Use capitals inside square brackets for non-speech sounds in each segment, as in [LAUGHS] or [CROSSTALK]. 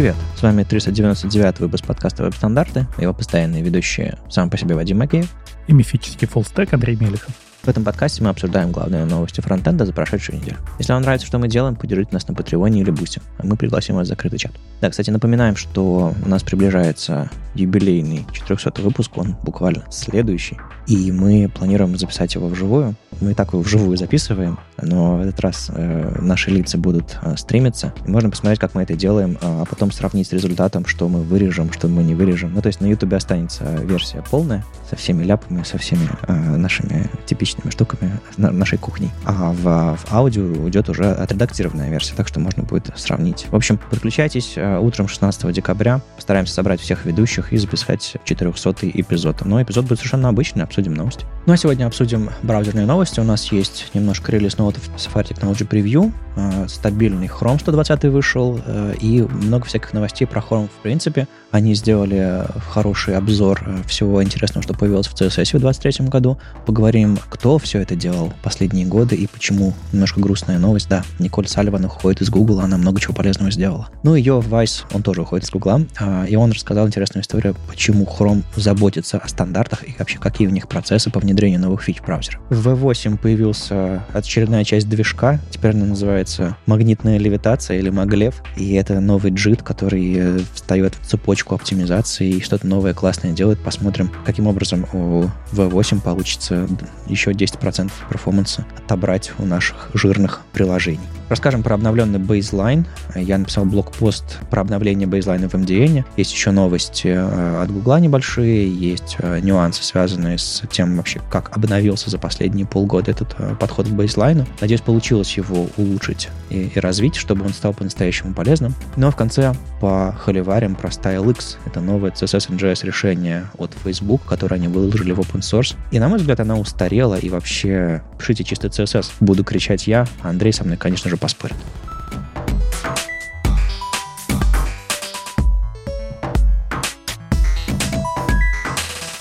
Привет, с вами 399 выпуск подкаста «Веб-стандарты», его постоянные ведущие сам по себе Вадим Макеев и мифический фуллстек Андрей Мелехов. В этом подкасте мы обсуждаем главные новости фронтенда за прошедшую неделю. Если вам нравится, что мы делаем, поддержите нас на Патреоне или Бусте, а мы пригласим вас в закрытый чат. Да, кстати, напоминаем, что у нас приближается юбилейный 400 выпуск, он буквально следующий, и мы планируем записать его вживую. Мы и так его вживую записываем, но в этот раз э, наши лица будут э, стримиться, и можно посмотреть, как мы это делаем, а потом сравнить с результатом, что мы вырежем, что мы не вырежем. Ну, то есть на YouTube останется версия полная, со всеми ляпами, со всеми э, нашими типичными штуками на, нашей кухни. А в, в аудио уйдет уже отредактированная версия, так что можно будет сравнить. В общем, подключайтесь э, утром 16 декабря, постараемся собрать всех ведущих и записать 400 эпизод. Но эпизод будет совершенно обычный, обсудим новости. Ну а сегодня обсудим браузерные новости. У нас есть немножко релиз ноутов Safari Technology Preview, э, стабильный Chrome 120 вышел, э, и много всяких новостей про Chrome в принципе. Они сделали хороший обзор всего интересного, что появилось в CSS в 2023 году. Поговорим, кто все это делал последние годы и почему. Немножко грустная новость, да. Николь Салливан уходит из Google, она много чего полезного сделала. Ну Йо Вайс, он тоже уходит из Google, и он рассказал интересную историю, почему Chrome заботится о стандартах и вообще какие у них процессы по внедрению новых фич браузера. В V8 появился очередная часть движка, теперь она называется магнитная левитация или маглев, и это новый JIT, который встает в цепочку оптимизации и что-то новое классное делает. Посмотрим, каким образом у V8 получится еще 10% перформанса отобрать у наших жирных приложений. Расскажем про обновленный бейзлайн. Я написал блокпост про обновление бейзлайна в MDN. Есть еще новости э, от Гугла небольшие, есть э, нюансы, связанные с тем вообще, как обновился за последние полгода этот э, подход к бейзлайну. Надеюсь, получилось его улучшить и, и развить, чтобы он стал по-настоящему полезным. Ну а в конце по холиварим про StyleX. Это новое CSS NGS решение от Facebook, которое они выложили в open source. И, на мой взгляд, она устарела, и вообще пишите чистый CSS. Буду кричать я, а Андрей со мной, конечно же, поспорит.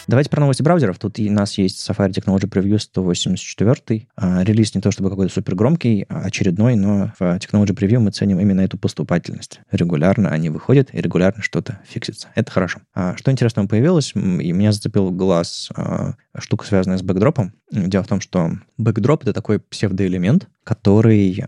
Давайте про новости браузеров. Тут у нас есть Safari Technology Preview 184. А, релиз не то чтобы какой-то супер громкий, а очередной, но в Technology Preview мы ценим именно эту поступательность. Регулярно они выходят, и регулярно что-то фиксится. Это хорошо. А что интересного появилось, и меня зацепил глаз штука, связанная с backdrop ом. Дело в том, что backdrop — это такой псевдоэлемент, который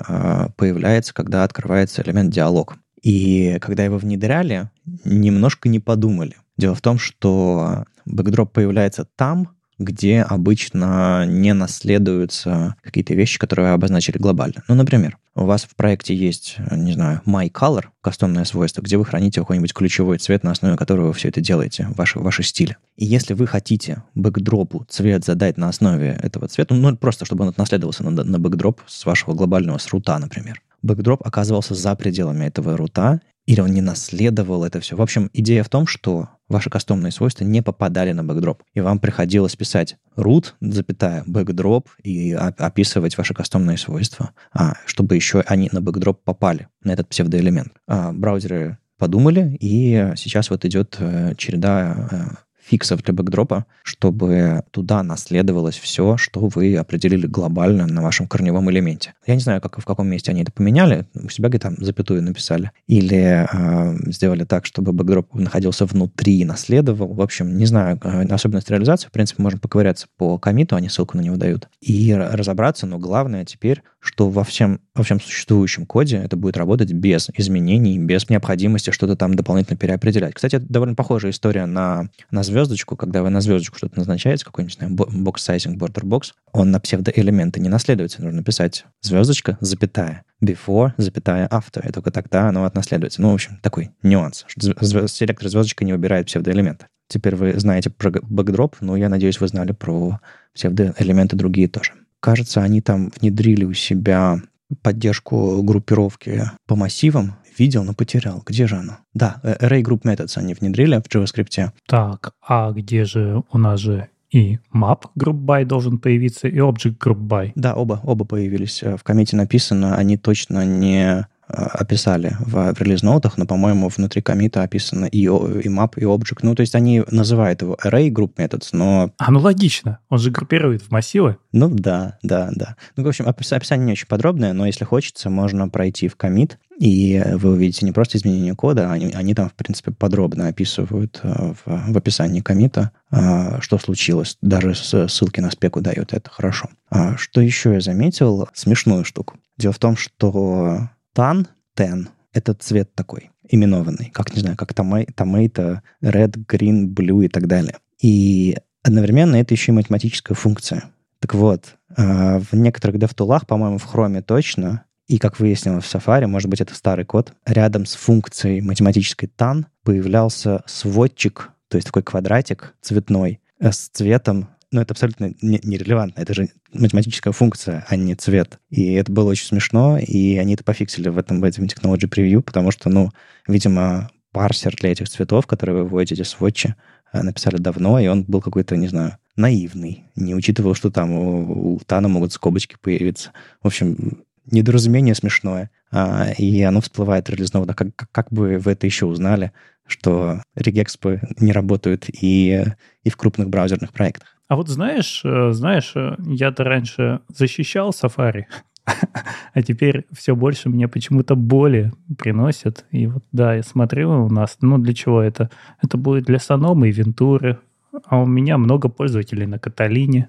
появляется, когда открывается элемент диалог. И когда его внедряли, немножко не подумали. Дело в том, что backdrop появляется там, где обычно не наследуются какие-то вещи, которые вы обозначили глобально. Ну, например, у вас в проекте есть, не знаю, MyColor, кастомное свойство, где вы храните какой-нибудь ключевой цвет, на основе которого вы все это делаете, ваши, ваши стили. И если вы хотите backdrop у цвет задать на основе этого цвета, ну, просто чтобы он наследовался на, на backdrop с вашего глобального с root а, например, backdrop оказывался за пределами этого root а, или он не наследовал это все. В общем, идея в том, что ваши кастомные свойства не попадали на backdrop. И вам приходилось писать root, запятая, backdrop и описывать ваши кастомные свойства, а, чтобы еще они на backdrop попали, на этот псевдоэлемент. А, браузеры подумали, и сейчас вот идет э, череда э, фиксов для backdrop а, чтобы туда наследовалось все, что вы определили глобально на вашем корневом элементе. Я не знаю, как, в каком месте они это поменяли. У себя где-то там запятую написали. Или э, сделали так, чтобы backdrop находился внутри и наследовал. В общем, не знаю, э, особенность реализации. В принципе, можно поковыряться по коммиту, они ссылку на него дают. И разобраться, но главное теперь, что во всем, во всем существующем коде это будет работать без изменений, без необходимости что-то там дополнительно переопределять. Кстати, это довольно похожая история на, на звездочку, когда вы на звездочку что-то назначаете, какой-нибудь, знаю, border box, он на псевдоэлементы не наследуется. Нужно писать звездочка, запятая, before, запятая, after. И только тогда оно отнаследуется. Ну, в общем, такой нюанс. Селектор звездочка не выбирает псевдоэлементы. Теперь вы знаете про backdrop, но я надеюсь, вы знали про псевдоэлементы другие тоже. Кажется, они там внедрили у себя поддержку группировки по массивам, видел, но потерял. Где же оно? Да, э, Array Group Methods они внедрили в JavaScript. Так, а где же у нас же и map group by должен появиться, и object group by? Да, оба, оба появились. Э, в комите написано, они точно не описали в, в релиз-ноутах, но, по-моему, внутри комита описано и, и map, и object. Ну, то есть они называют его array group methods, но... А, ну логично. Он же группирует в массивы. Ну, да, да, да. Ну, в общем, описание не очень подробное, но если хочется, можно пройти в комит, и вы увидите не просто изменение кода, они, они там, в принципе, подробно описывают в, в описании комита, что случилось. Даже ссылки на спеку дают, это хорошо. А что еще я заметил? Смешную штуку. Дело в том, что тан, тен, это цвет такой, именованный, как, не знаю, как томейто, red, green, blue и так далее. И одновременно это еще и математическая функция. Так вот, а, в некоторых DevTool'ах, по-моему, в Chrome точно, и, как выяснилось в Safari, может быть, это старый код, рядом с функцией математической tan появлялся сводчик, то есть такой квадратик цветной, э, с цветом но это абсолютно нерелевантно. Это же математическая функция, а не цвет. И это было очень смешно, и они это пофиксили в этом, в этом Technology Preview, потому что, ну, видимо, парсер для этих цветов, которые вы вводите в сводчи, э, написали давно, и он был какой-то, не знаю, наивный, не учитывал, что там у, у Тана могут скобочки появиться. В общем, недоразумение смешное. А, и оно всплывает релизновано. Как, как бы вы это еще узнали, что регекспы не работают и, и в крупных браузерных проектах? А вот знаешь, э, знаешь, э, я-то раньше защищал Safari, [LAUGHS] а теперь все больше мне почему-то боли приносят. И вот да, я смотрю у нас, ну для чего это? Это будет для Саномы и Вентуры. А у меня много пользователей на Каталине.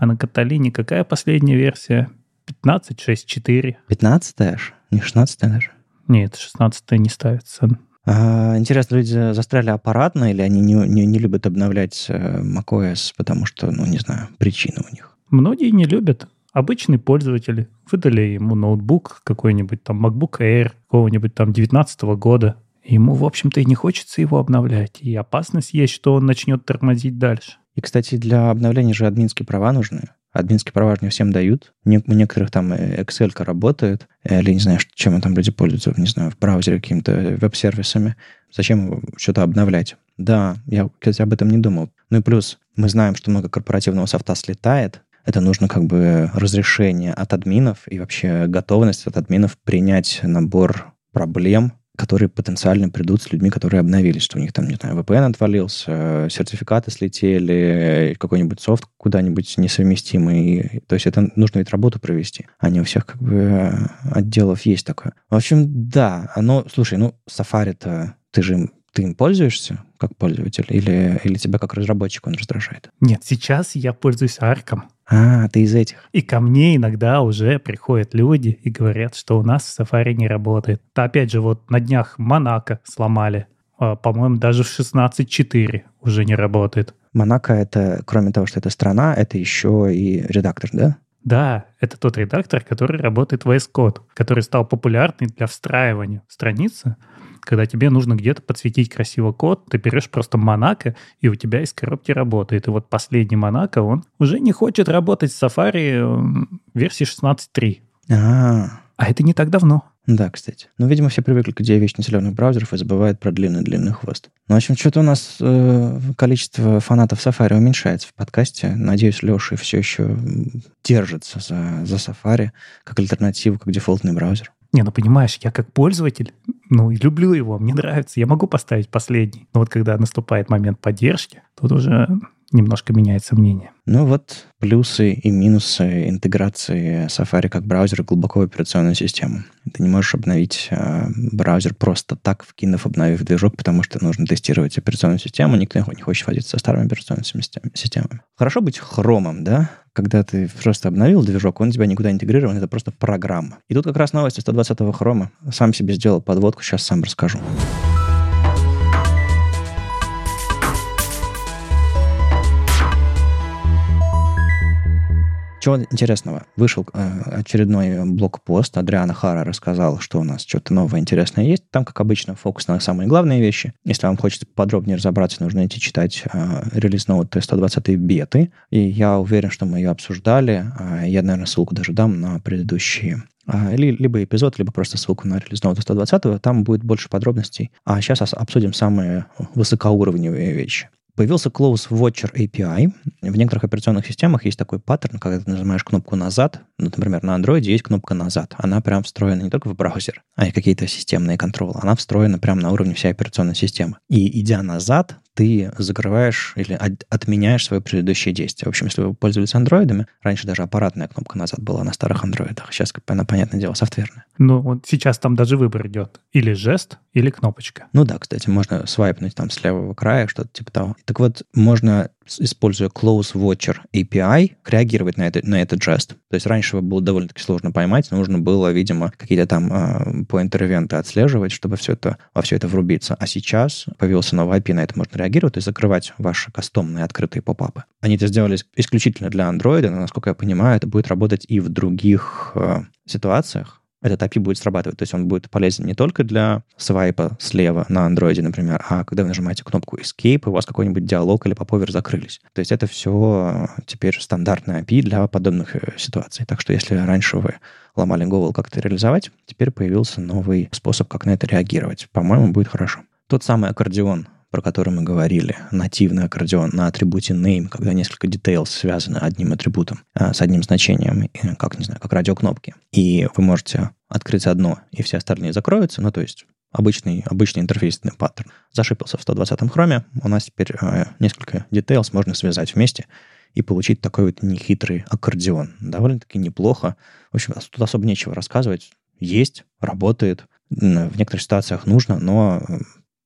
А на Каталине какая последняя версия? 15.6.4. 15 аж? Не 16 даже? Нет, 16 не ставится. А, интересно, люди застряли аппаратно или они не, не, не любят обновлять э, macOS, потому что, ну, не знаю, причины у них? Многие не любят. Обычные пользователи выдали ему ноутбук какой-нибудь, там, MacBook Air какого-нибудь там 19 года. Ему, в общем-то, и не хочется его обновлять. И опасность есть, что он начнет тормозить дальше. И, кстати, для обновления же админские права нужны. Админские права не всем дают. у некоторых там Excel работает, или не знаю, чем там люди пользуются, не знаю, в браузере какими-то веб-сервисами. Зачем что-то обновлять? Да, я, кстати, об этом не думал. Ну и плюс, мы знаем, что много корпоративного софта слетает, это нужно как бы разрешение от админов и вообще готовность от админов принять набор проблем, которые потенциально придут с людьми, которые обновились, что у них там, не знаю, VPN отвалился, сертификаты слетели, какой-нибудь софт куда-нибудь несовместимый. То есть это нужно ведь работу провести, а не у всех как бы отделов есть такое. В общем, да, оно, слушай, ну, Safari-то ты же ты им пользуешься как пользователь или, или тебя как разработчик он раздражает? Нет, сейчас я пользуюсь арком. А, ты из этих. И ко мне иногда уже приходят люди и говорят, что у нас Safari не работает. Да, опять же, вот на днях Монако сломали. А, по-моему, даже в 16.4 уже не работает. Монако это, кроме того, что это страна, это еще и редактор, да? Да, это тот редактор, который работает в VS Code, который стал популярный для встраивания страницы когда тебе нужно где-то подсветить красиво код, ты берешь просто Монако, и у тебя из коробки работает. И вот последний Монако, он уже не хочет работать с Safari версии 16.3. А, а это не так давно. Да, кстати. Ну, видимо, все привыкли к идее вечно зеленых браузеров и забывают про длинный-длинный хвост. Ну, в общем, что-то у нас э, количество фанатов Safari уменьшается в подкасте. Надеюсь, Леша все еще держится за, за Safari как альтернативу, как дефолтный браузер. Не, ну понимаешь, я как пользователь, ну, люблю его, мне нравится, я могу поставить последний. Но вот когда наступает момент поддержки, тут уже немножко меняется мнение. Ну вот плюсы и минусы интеграции Safari как браузера глубоко в операционную систему. Ты не можешь обновить э, браузер просто так, вкинув, обновив движок, потому что нужно тестировать операционную систему, никто не хочет возиться со старыми операционными системами. Хорошо быть хромом, да? Когда ты просто обновил движок, он тебя никуда интегрирован, это просто программа. И тут как раз новости 120-го хрома. Сам себе сделал подводку, сейчас сам расскажу. Чего интересного? Вышел э, очередной блокпост. Адриана Хара рассказал, что у нас что-то новое интересное есть. Там, как обычно, фокус на самые главные вещи. Если вам хочется подробнее разобраться, нужно идти читать э, релиз ноут 120 беты. И я уверен, что мы ее обсуждали. Э, я, наверное, ссылку даже дам на предыдущие а, либо эпизод, либо просто ссылку на релиз ноута 120 там будет больше подробностей. А сейчас обсудим самые высокоуровневые вещи. Появился Close Watcher API. В некоторых операционных системах есть такой паттерн, когда ты нажимаешь кнопку «назад», ну, например, на Android есть кнопка «назад». Она прям встроена не только в браузер, а и какие-то системные контролы. Она встроена прямо на уровне всей операционной системы. И идя назад, ты закрываешь или от, отменяешь свое предыдущее действие. В общем, если вы пользовались андроидами, раньше даже аппаратная кнопка назад была на старых андроидах. Сейчас, она, понятное дело, софтверная. Ну, вот сейчас там даже выбор идет. Или жест, или кнопочка. Ну да, кстати, можно свайпнуть там с левого края, что-то типа того. Так вот, можно используя Close Watcher API, реагировать на, это, на этот жест. То есть раньше было довольно-таки сложно поймать, нужно было, видимо, какие-то там э, поинтер-ивенты отслеживать, чтобы все это, во все это врубиться. А сейчас появился новый API, на это можно реагировать, есть закрывать ваши кастомные открытые попапы. Они это сделали исключительно для Android, но, насколько я понимаю, это будет работать и в других э, ситуациях этот API будет срабатывать. То есть он будет полезен не только для свайпа слева на андроиде, например, а когда вы нажимаете кнопку Escape, у вас какой-нибудь диалог или поповер закрылись. То есть это все теперь стандартная API для подобных э, ситуаций. Так что если раньше вы ломали голову, как это реализовать, теперь появился новый способ, как на это реагировать. По-моему, будет хорошо. Тот самый аккордеон, про который мы говорили, нативный аккордеон на атрибуте name, когда несколько details связаны одним атрибутом, а, с одним значением, как, не знаю, как радиокнопки. И вы можете открыть одно, и все остальные закроются, ну, то есть обычный, обычный интерфейсный паттерн. Зашипился в 120-м хроме, у нас теперь э, несколько details можно связать вместе и получить такой вот нехитрый аккордеон. Довольно-таки неплохо. В общем, тут особо нечего рассказывать. Есть, работает, в некоторых ситуациях нужно, но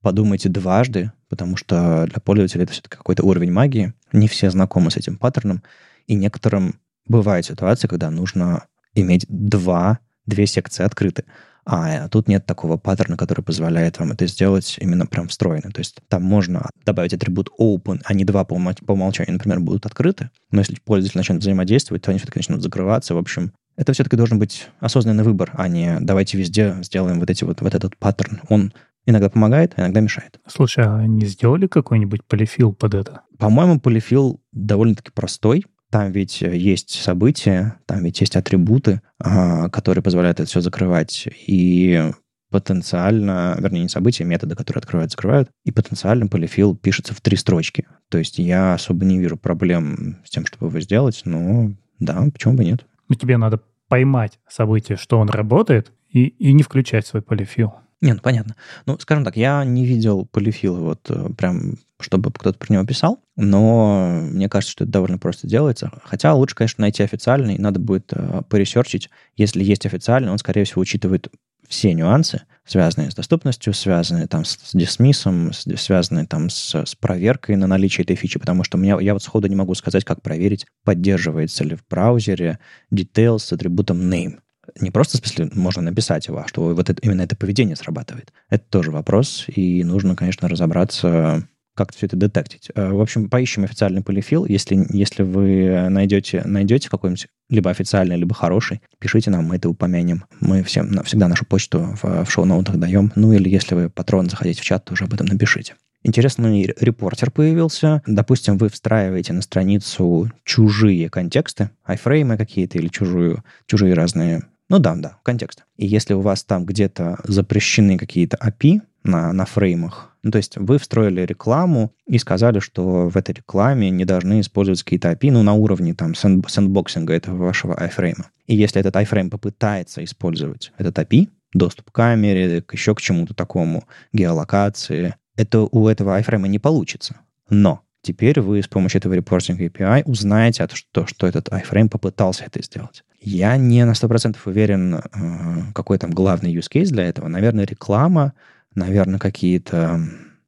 подумайте дважды, потому что для пользователя это все-таки какой-то уровень магии. Не все знакомы с этим паттерном, и некоторым бывают ситуации, когда нужно иметь два, две секции открыты. А тут нет такого паттерна, который позволяет вам это сделать именно прям встроенно. То есть там можно добавить атрибут open, а не два по умолчанию, например, будут открыты. Но если пользователь начнет взаимодействовать, то они все-таки начнут закрываться. В общем, это все-таки должен быть осознанный выбор, а не давайте везде сделаем вот, эти вот, вот этот паттерн. Он Иногда помогает, а иногда мешает. Слушай, а они сделали какой-нибудь полифил под это? По-моему, полифил довольно-таки простой. Там ведь есть события, там ведь есть атрибуты, а, которые позволяют это все закрывать. И потенциально, вернее, не события, а методы, которые открывают, закрывают, и потенциально полифил пишется в три строчки. То есть я особо не вижу проблем с тем, чтобы его сделать, но да, почему бы нет. Но тебе надо поймать событие, что он работает, и, и не включать свой полифил. Не, ну понятно. Ну, скажем так, я не видел полифила вот э, прям, чтобы кто-то про него писал, но мне кажется, что это довольно просто делается. Хотя лучше, конечно, найти официальный, надо будет э, поресерчить. Если есть официальный, он, скорее всего, учитывает все нюансы, связанные с доступностью, связанные там с дисмиссом, связанные там с, с проверкой на наличие этой фичи, потому что меня, я вот сходу не могу сказать, как проверить, поддерживается ли в браузере details с атрибутом name не просто, в смысле, можно написать его, а что вот это, именно это поведение срабатывает. Это тоже вопрос, и нужно, конечно, разобраться, как все это детектить. Э, в общем, поищем официальный полифил. Если, если вы найдете, найдете какой-нибудь либо официальный, либо хороший, пишите нам, мы это упомянем. Мы всем, всегда нашу почту в, в шоу-ноутах даем. Ну или если вы патрон заходите в чат, тоже об этом напишите. Интересный репортер появился. Допустим, вы встраиваете на страницу чужие контексты, айфреймы какие-то или чужую, чужие разные ну да, да, контекст. И если у вас там где-то запрещены какие-то API на, на фреймах, ну, то есть вы встроили рекламу и сказали, что в этой рекламе не должны использоваться какие-то API, ну, на уровне там сэндбоксинга этого вашего iFrame. И если этот iFrame попытается использовать этот API, доступ к камере, еще к чему-то такому, геолокации, это у этого iFrame не получится. Но теперь вы с помощью этого репортинга API узнаете, что, что этот iFrame попытался это сделать. Я не на 100% уверен, э, какой там главный use case для этого. Наверное, реклама, наверное, какие-то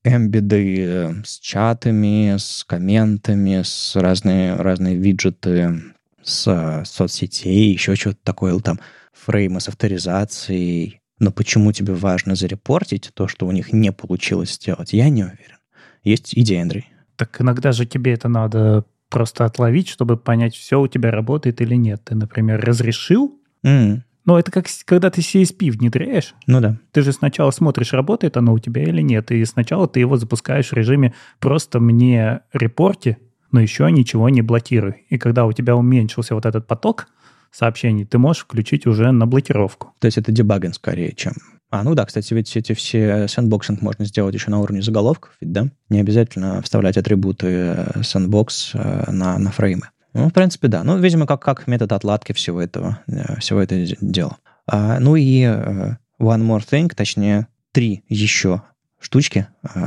эмбиды э, с чатами, с комментами, с разные, разные виджеты с соцсетей, еще что-то такое, там, фреймы с авторизацией. Но почему тебе важно зарепортить то, что у них не получилось сделать, я не уверен. Есть идея, Андрей. Так иногда же тебе это надо просто отловить, чтобы понять, все у тебя работает или нет. Ты, например, разрешил, mm. но это как когда ты CSP внедряешь. Ну да. Ты же сначала смотришь, работает оно у тебя или нет, и сначала ты его запускаешь в режиме «просто мне репорти», но еще ничего не блокируй. И когда у тебя уменьшился вот этот поток сообщений, ты можешь включить уже на блокировку. То есть это debugging скорее, чем А, ну да, кстати, ведь эти все sandboxing можно сделать еще на уровне заголовков, ведь, да? Не обязательно вставлять атрибуты sandbox на, на фреймы. Ну, в принципе, да. Ну, видимо, как, как метод отладки всего этого, э, всего этого дела. А, ну и one more thing, точнее, три еще штучки,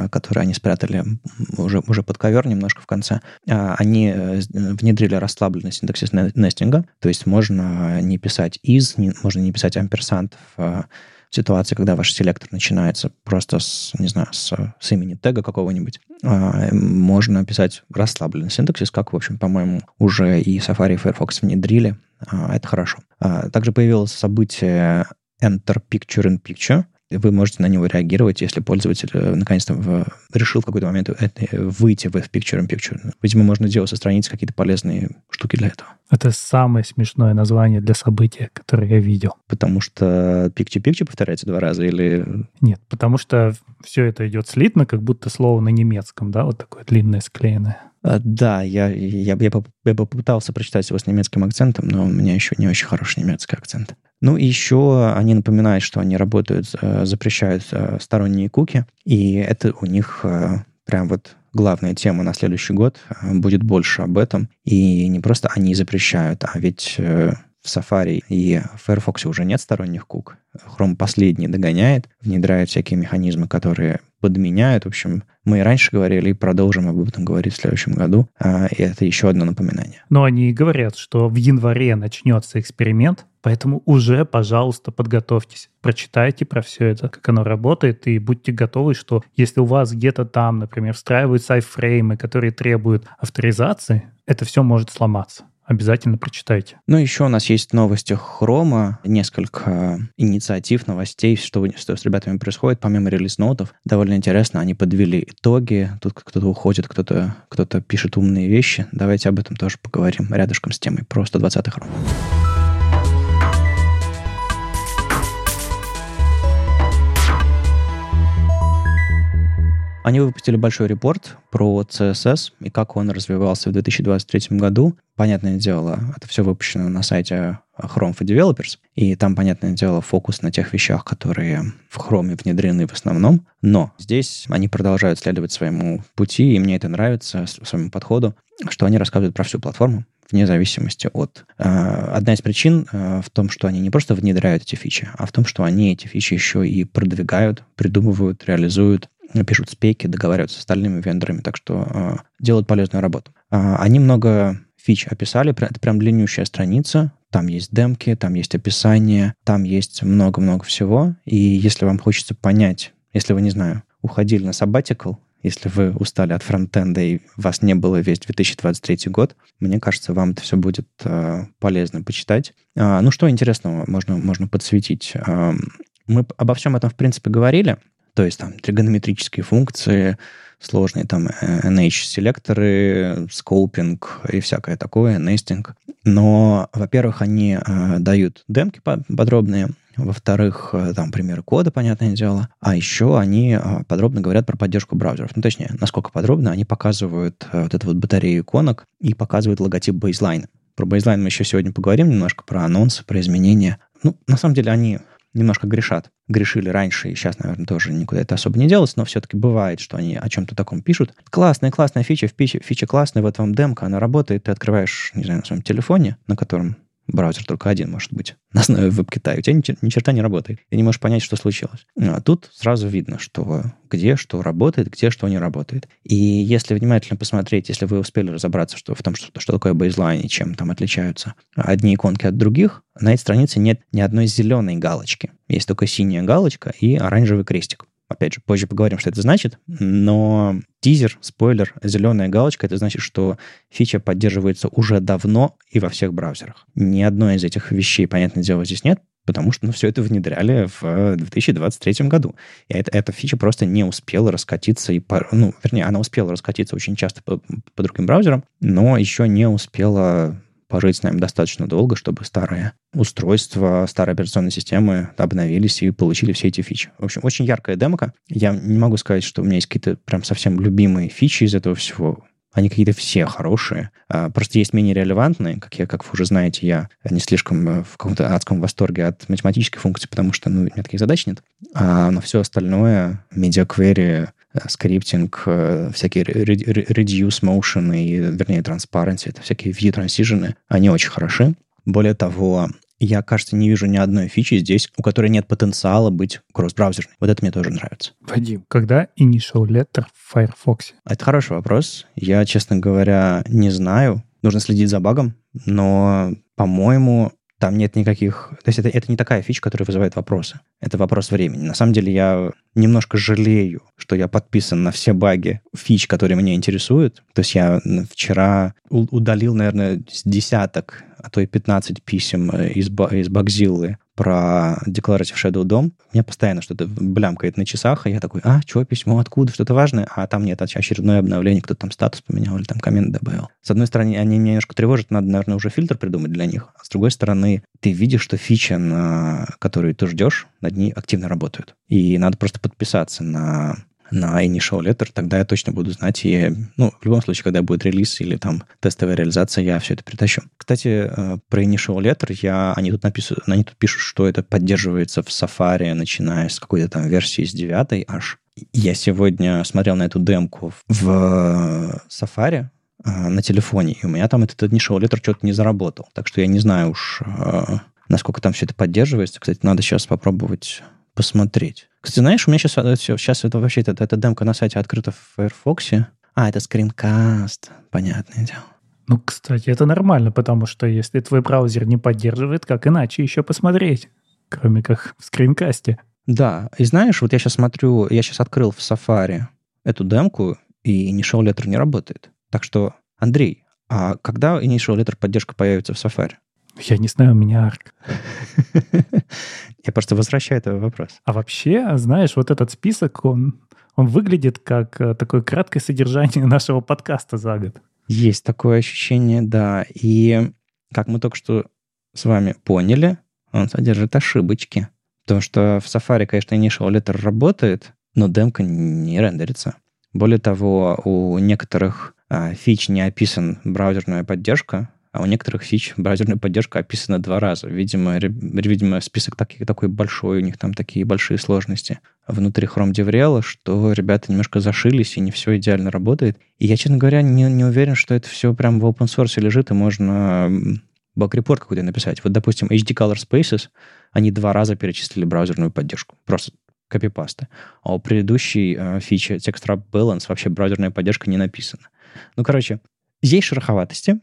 которые они спрятали уже, уже под ковер немножко в конце, uh, они э, внедрили расслабленный синтаксис нестинга, то есть можно не писать не, можно не писать амперсант в ситуации, когда ваш селектор начинается просто с, не знаю, с, с имени тега какого-нибудь, а, можно писать расслабленный синтаксис, как, в общем, по-моему, уже и Safari и Firefox внедрили. А, это хорошо. А, также появилось событие Enter Picture in Picture, вы можете на него реагировать, если пользователь э, наконец-то в, решил в какой-то момент выйти в Picture-in-Picture. Видимо, можно делать со страницы какие-то полезные штуки для этого. Это самое смешное название для события, которое я видел. Потому что Picture-Picture повторяется два раза или... Нет, потому что все это идет слитно, как будто слово на немецком, да, вот такое длинное, склеенное. А, да, я, я, я, я попытался прочитать его с немецким акцентом, но у меня еще не очень хороший немецкий акцент. Ну и еще они напоминают, что они работают, э, запрещают э, сторонние куки, и это у них э, прям вот главная тема на следующий год. Будет больше об этом. И не просто они запрещают, а ведь в Safari и в Firefox уже нет сторонних кук. Chrome последний догоняет, внедряет всякие механизмы, которые подменяют. В общем, мы и раньше говорили, и продолжим об этом говорить в следующем году. А, и это еще одно напоминание. Но они говорят, что в январе начнется эксперимент, поэтому уже, пожалуйста, подготовьтесь. Прочитайте про все это, как оно работает, и будьте готовы, что если у вас где-то там, например, встраиваются айфреймы, которые требуют авторизации, это все может сломаться обязательно прочитайте. Ну, еще у нас есть новости Хрома, несколько инициатив, новостей, что, что с ребятами происходит, помимо релиз-ноутов. Довольно интересно, они подвели итоги, тут кто-то уходит, кто-то кто пишет умные вещи. Давайте об этом тоже поговорим рядышком с темой про 120 Chrome. Они выпустили большой репорт про CSS и как он развивался в 2023 году. Понятное дело, это все выпущено на сайте Chrome for Developers, и там, понятное дело, фокус на тех вещах, которые в Chrome внедрены в основном. Но здесь они продолжают следовать своему пути, и мне это нравится, своему подходу, что они рассказывают про всю платформу, вне зависимости от... Э, одна из причин э, в том, что они не просто внедряют эти фичи, а в том, что они эти фичи еще и продвигают, придумывают, реализуют пишут спеки, договариваются с остальными вендорами, так что э, делают полезную работу. Э, они много фич описали, это прям длиннющая страница, там есть демки, там есть описание, там есть много-много всего, и если вам хочется понять, если вы, не знаю, уходили на sabbatical, если вы устали от фронтенда и вас не было весь 2023 год, мне кажется, вам это все будет э, полезно почитать. Э, ну, что интересного можно, можно подсветить? Э, мы обо всем этом, в принципе, говорили, то есть там тригонометрические функции, сложные там NH-селекторы, скопинг и всякое такое, нестинг. Но, во-первых, они э, дают демки подробные, во-вторых, э, там примеры кода, понятное дело. А еще они э, подробно говорят про поддержку браузеров. Ну, точнее, насколько подробно, они показывают э, вот эту вот батарею иконок и показывают логотип бейзлайн. Про бейзлайн мы еще сегодня поговорим немножко, про анонсы, про изменения. Ну, на самом деле, они немножко грешат. Грешили раньше, и сейчас, наверное, тоже никуда это особо не делать, но все-таки бывает, что они о чем-то таком пишут. Классная, классная фича, фича, фича классная, вот вам демка, она работает, ты открываешь, не знаю, на своем телефоне, на котором браузер только один может быть [LAUGHS] на основе веб-кита, у тебя ни, черта не работает. Ты не можешь понять, что случилось. А тут сразу видно, что где что работает, где что не работает. И если внимательно посмотреть, если вы успели разобраться что, в том, что, что такое бейзлайн и чем там отличаются одни иконки от других, на этой странице нет ни одной зеленой галочки. Есть только синяя галочка и оранжевый крестик. Опять же, позже поговорим, что это значит, но тизер, спойлер, зеленая галочка, это значит, что фича поддерживается уже давно и во всех браузерах. Ни одной из этих вещей, понятное дело, здесь нет, потому что ну, все это внедряли в 2023 году. И это, эта фича просто не успела раскатиться, и по, ну, вернее, она успела раскатиться очень часто по, по другим браузерам, но еще не успела пожить с нами достаточно долго, чтобы старые устройства, старые операционные системы обновились и получили все эти фичи. В общем, очень яркая демка. Я не могу сказать, что у меня есть какие-то прям совсем любимые фичи из этого всего. Они какие-то все хорошие. А, просто есть менее релевантные, как я, как вы уже знаете, я не слишком э, в каком-то адском восторге от математической функции, потому что ну, у меня таких задач нет. А на все остальное, медиаквери, скриптинг, э, всякие reduce motion и, вернее, transparency, это всякие view transition, они очень хороши. Более того, я, кажется, не вижу ни одной фичи здесь, у которой нет потенциала быть кросс-браузерной. Вот это мне тоже нравится. Вадим, когда initial letter в Firefox? Это хороший вопрос. Я, честно говоря, не знаю. Нужно следить за багом, но, по-моему, там нет никаких... То есть это, это не такая фича, которая вызывает вопросы. Это вопрос времени. На самом деле я немножко жалею, что я подписан на все баги фич, которые меня интересуют. То есть я вчера удалил, наверное, с десяток, а то и 15 писем э, из, из Багзиллы про Declarative Shadow DOM, мне постоянно что-то блямкает на часах, и я такой, а, что, письмо, откуда, что-то важное? А там нет, очередное обновление, кто-то там статус поменял или там коммент добавил. С одной стороны, они меня немножко тревожат, надо, наверное, уже фильтр придумать для них. А с другой стороны, ты видишь, что фича, на которую ты ждешь, над ней активно работают. И надо просто подписаться на на initial letter, тогда я точно буду знать. И, ну, в любом случае, когда будет релиз или там тестовая реализация, я все это притащу. Кстати, э, про initial letter я, они тут написаны, они тут пишут, что это поддерживается в Safari, начиная с какой-то там версии с 9 аж. Я сегодня смотрел на эту демку в Safari, э, на телефоне, и у меня там этот initial letter что-то не заработал. Так что я не знаю уж, э, насколько там все это поддерживается. Кстати, надо сейчас попробовать посмотреть. Кстати, знаешь, у меня сейчас все, сейчас это вообще это, эта демка на сайте открыта в Firefox. А, это скринкаст, понятное дело. Ну, кстати, это нормально, потому что если твой браузер не поддерживает, как иначе еще посмотреть, кроме как в скринкасте. Да, и знаешь, вот я сейчас смотрю, я сейчас открыл в Safari эту демку, и Initial Letter не работает. Так что, Андрей, а когда Initial Letter поддержка появится в Safari? Я не знаю, у меня арк. [LAUGHS] Я просто возвращаю этот вопрос. А вообще, знаешь, вот этот список, он, он выглядит как э, такое краткое содержание [LAUGHS] нашего подкаста за год. Есть такое ощущение, да. И как мы только что с вами поняли, он содержит ошибочки. Потому что в Safari, конечно, Initial Letter работает, но демка не рендерится. Более того, у некоторых а, фич не описан браузерная поддержка, а у некоторых фич браузерная поддержка описана два раза. Видимо, видимо список таких, такой большой, у них там такие большие сложности внутри Chrome DevRel, что ребята немножко зашились, и не все идеально работает. И я, честно говоря, не, не уверен, что это все прям в open source лежит, и можно баг-репорт какой-то написать. Вот, допустим, HD Color Spaces, они два раза перечислили браузерную поддержку. Просто копипасты. А у предыдущей э, фичи Text Wrap Balance вообще браузерная поддержка не написана. Ну, короче, есть шероховатости,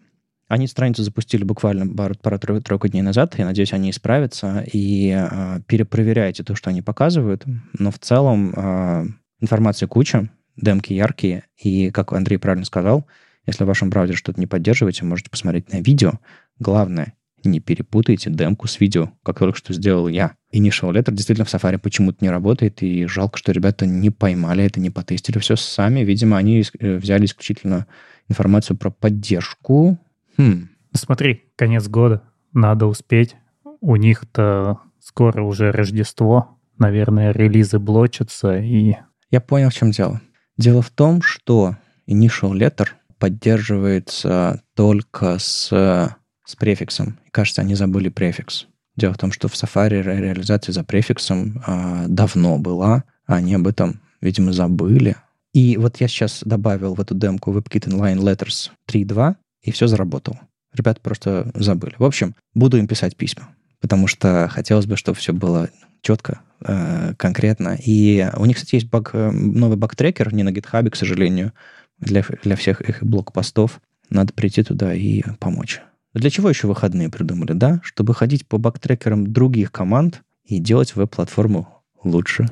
они страницу запустили буквально пару-тройку дней назад. Я надеюсь, они исправятся. И э, перепроверяйте то, что они показывают. Но в целом э, информации куча, демки яркие. И, как Андрей правильно сказал, если в вашем браузере что-то не поддерживаете, можете посмотреть на видео. Главное, не перепутайте демку с видео, как только что сделал я. Initial Letter действительно в Safari почему-то не работает, и жалко, что ребята не поймали это, не потестили все сами. Видимо, они э, взяли исключительно информацию про поддержку, Хм. Смотри, конец года, надо успеть. У них-то скоро уже Рождество, наверное, релизы блочатся и... Я понял, в чем дело. Дело в том, что Initial Letter поддерживается только с, с префиксом. Кажется, они забыли префикс. Дело в том, что в Safari реализация за префиксом э, давно была, а они об этом, видимо, забыли. И вот я сейчас добавил в эту демку WebKit Inline Letters 3.2, и все заработало. Ребята просто забыли. В общем, буду им писать письма, потому что хотелось бы, чтобы все было четко, э, конкретно. И у них, кстати, есть баг, э, новый баг-трекер, не на GitHub, к сожалению, для, для всех их блокпостов. Надо прийти туда и помочь. Для чего еще выходные придумали, да? Чтобы ходить по баг-трекерам других команд и делать веб-платформу лучше.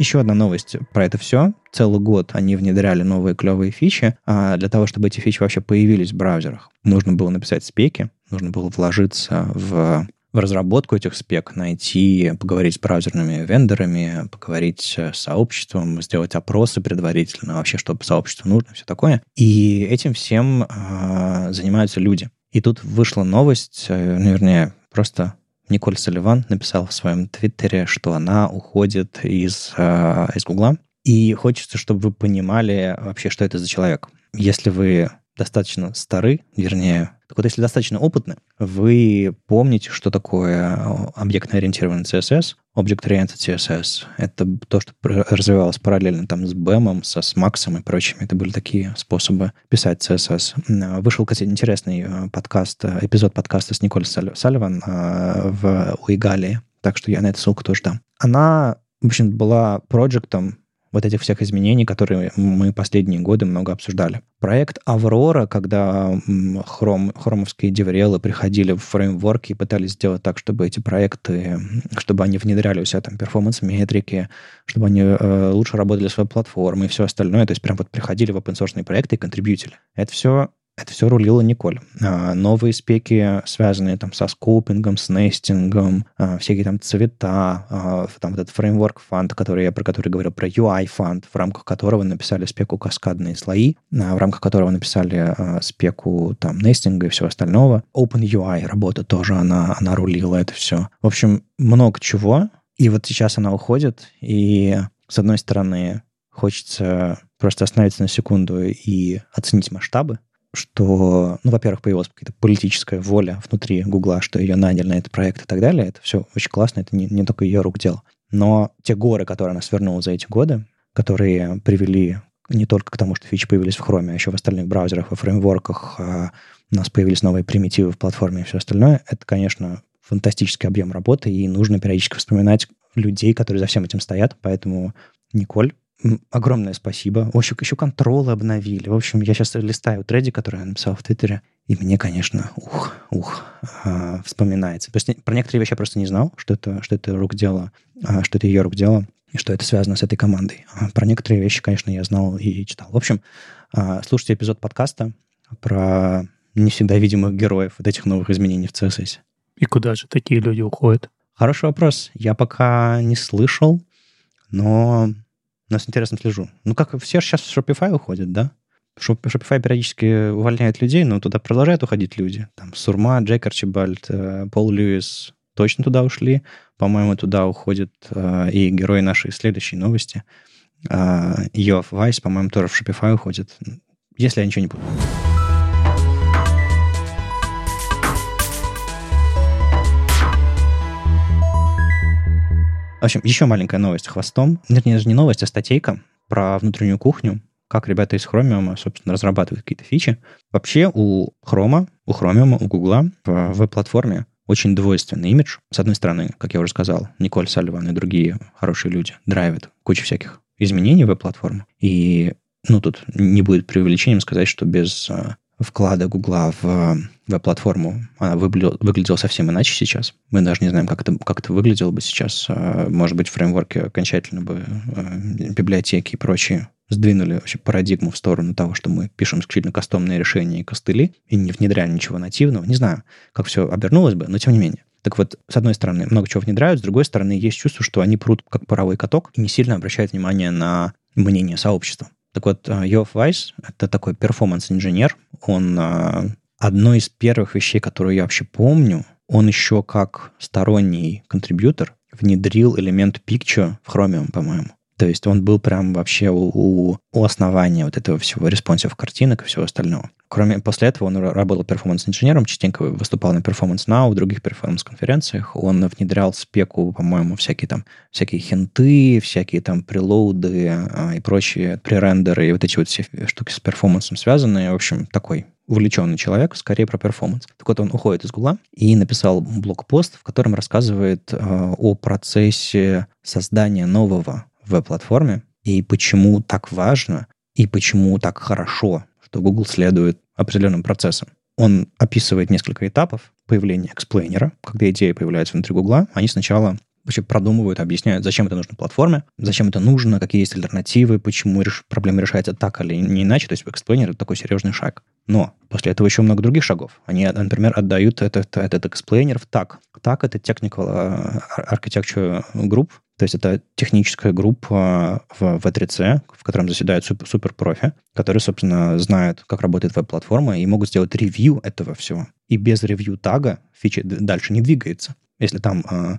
Еще одна новость про это все. Целый год они внедряли новые клевые фичи. А для того, чтобы эти фичи вообще появились в браузерах, нужно было написать спеки, нужно было вложиться в в разработку этих спек, найти, поговорить с браузерными вендорами, поговорить с сообществом, сделать опросы предварительно, вообще, что сообществу нужно, все такое. И этим всем э, занимаются люди. И тут вышла новость, э, вернее, просто Николь Салливан написала в своем твиттере, что она уходит из, э, из Гугла. И хочется, чтобы вы понимали вообще, что это за человек. Если вы достаточно стары, вернее, так вот, если достаточно опытны, вы помните, что такое объектно-ориентированный CSS, Object-Oriented CSS. Это то, что развивалось параллельно там с BEM, со Smax и прочими. Это были такие способы писать CSS. Вышел, кстати, интересный э, подкаст, э, эпизод подкаста с Николь Салливан э, в Уигалии, так что я на эту ссылку тоже дам. Она, в общем, была проектом вот этих всех изменений, которые мы последние годы много обсуждали. Проект «Аврора», когда хром, хромовские деврелы приходили в фреймворк и пытались сделать так, чтобы эти проекты, чтобы они внедряли у себя там перформанс-метрики, чтобы они э, лучше работали с веб-платформой и все остальное. То есть прям вот приходили в open проекты и контрибьютили. Это все это все рулила Николь. А, новые спеки, связанные там со скопингом, с нестингом, а, всякие там цвета, а, там вот этот фреймворк фанд, который я про который говорил, про UI фанд, в рамках которого написали спеку каскадные слои, в рамках которого написали спеку там нестинга и всего остального. OpenUI работа тоже, она, она рулила это все. В общем, много чего. И вот сейчас она уходит, и с одной стороны, хочется просто остановиться на секунду и оценить масштабы что, ну, во-первых, появилась какая-то политическая воля внутри Гугла, что ее наняли на этот проект и так далее. Это все очень классно, это не, не только ее рук дело. Но те горы, которые она свернула за эти годы, которые привели не только к тому, что фичи появились в Chrome, а еще в остальных браузерах, во фреймворках, а у нас появились новые примитивы в платформе и все остальное, это, конечно, фантастический объем работы, и нужно периодически вспоминать людей, которые за всем этим стоят. Поэтому, Николь, огромное спасибо. В общем, еще контролы обновили. В общем, я сейчас листаю треди, который я написал в Твиттере, и мне, конечно, ух, ух, э, вспоминается. То есть про некоторые вещи я просто не знал, что это, что это рук дело, э, что это ее рук дело, и что это связано с этой командой. А про некоторые вещи, конечно, я знал и читал. В общем, э, слушайте эпизод подкаста про не всегда видимых героев вот этих новых изменений в CSS. И куда же такие люди уходят? Хороший вопрос. Я пока не слышал, но но с интересом слежу. Ну, как все сейчас в Shopify уходят, да? Shopify периодически увольняет людей, но туда продолжают уходить люди. Там Сурма, Джек Арчибальд, э, Пол Льюис точно туда ушли. По-моему, туда уходят э, и герои нашей следующей новости. Йоф Вайс, по-моему, тоже в Shopify уходит. Если я ничего не путаю. В общем, еще маленькая новость хвостом. Нет, не, не новость, а статейка про внутреннюю кухню, как ребята из Chromium, собственно, разрабатывают какие-то фичи. Вообще у Chrome, у Chromium, у Google в веб-платформе очень двойственный имидж. С одной стороны, как я уже сказал, Николь Салливан и другие хорошие люди драйвят кучу всяких изменений в веб-платформу. И ну, тут не будет преувеличением сказать, что без а, вклада Гугла в веб-платформу, она выглядела, совсем иначе сейчас. Мы даже не знаем, как это, как это выглядело бы сейчас. А, может быть, фреймворки окончательно бы а, библиотеки и прочие сдвинули вообще парадигму в сторону того, что мы пишем исключительно кастомные решения и костыли, и не внедряем ничего нативного. Не знаю, как все обернулось бы, но тем не менее. Так вот, с одной стороны, много чего внедряют, с другой стороны, есть чувство, что они прут как паровой каток и не сильно обращают внимание на мнение сообщества. Так вот, Йоф Вайс — это такой перформанс-инженер. Он а, одно из первых вещей, которые я вообще помню, он еще как сторонний контрибьютор внедрил элемент picture в Chromium, по-моему. То есть он был прям вообще у, у основания вот этого всего responsive картинок и всего остального. Кроме после этого он работал performance-инженером, частенько выступал на performance.now, в других performance-конференциях. Он внедрял спеку, по-моему, всякие там всякие хинты, всякие там preload ы а, и прочие пререндеры, и вот эти вот все штуки с performance ом связанные. В общем, такой увлеченный человек, скорее про performance. Так вот, он уходит из Гугла и написал блокпост, в котором рассказывает э, о процессе создания нового веб-платформе и почему так важно и почему так хорошо, что Google следует определенным процессам. Он описывает несколько этапов появления explainer а, когда идея появляется внутри Гугла. Они сначала вообще продумывают, объясняют, зачем это нужно платформе, зачем это нужно, какие есть альтернативы, почему реш... проблема решается так или не иначе. То есть эксплейнер — это такой серьезный шаг. Но после этого еще много других шагов. Они, например, отдают этот, этот explainer в так. Так — это technical э, architecture group, то есть это техническая группа в V3C, в котором заседают супер, суперпрофи, которые, собственно, знают, как работает веб-платформа и могут сделать ревью этого всего. И без ревью тага фича дальше не двигается. Если там э,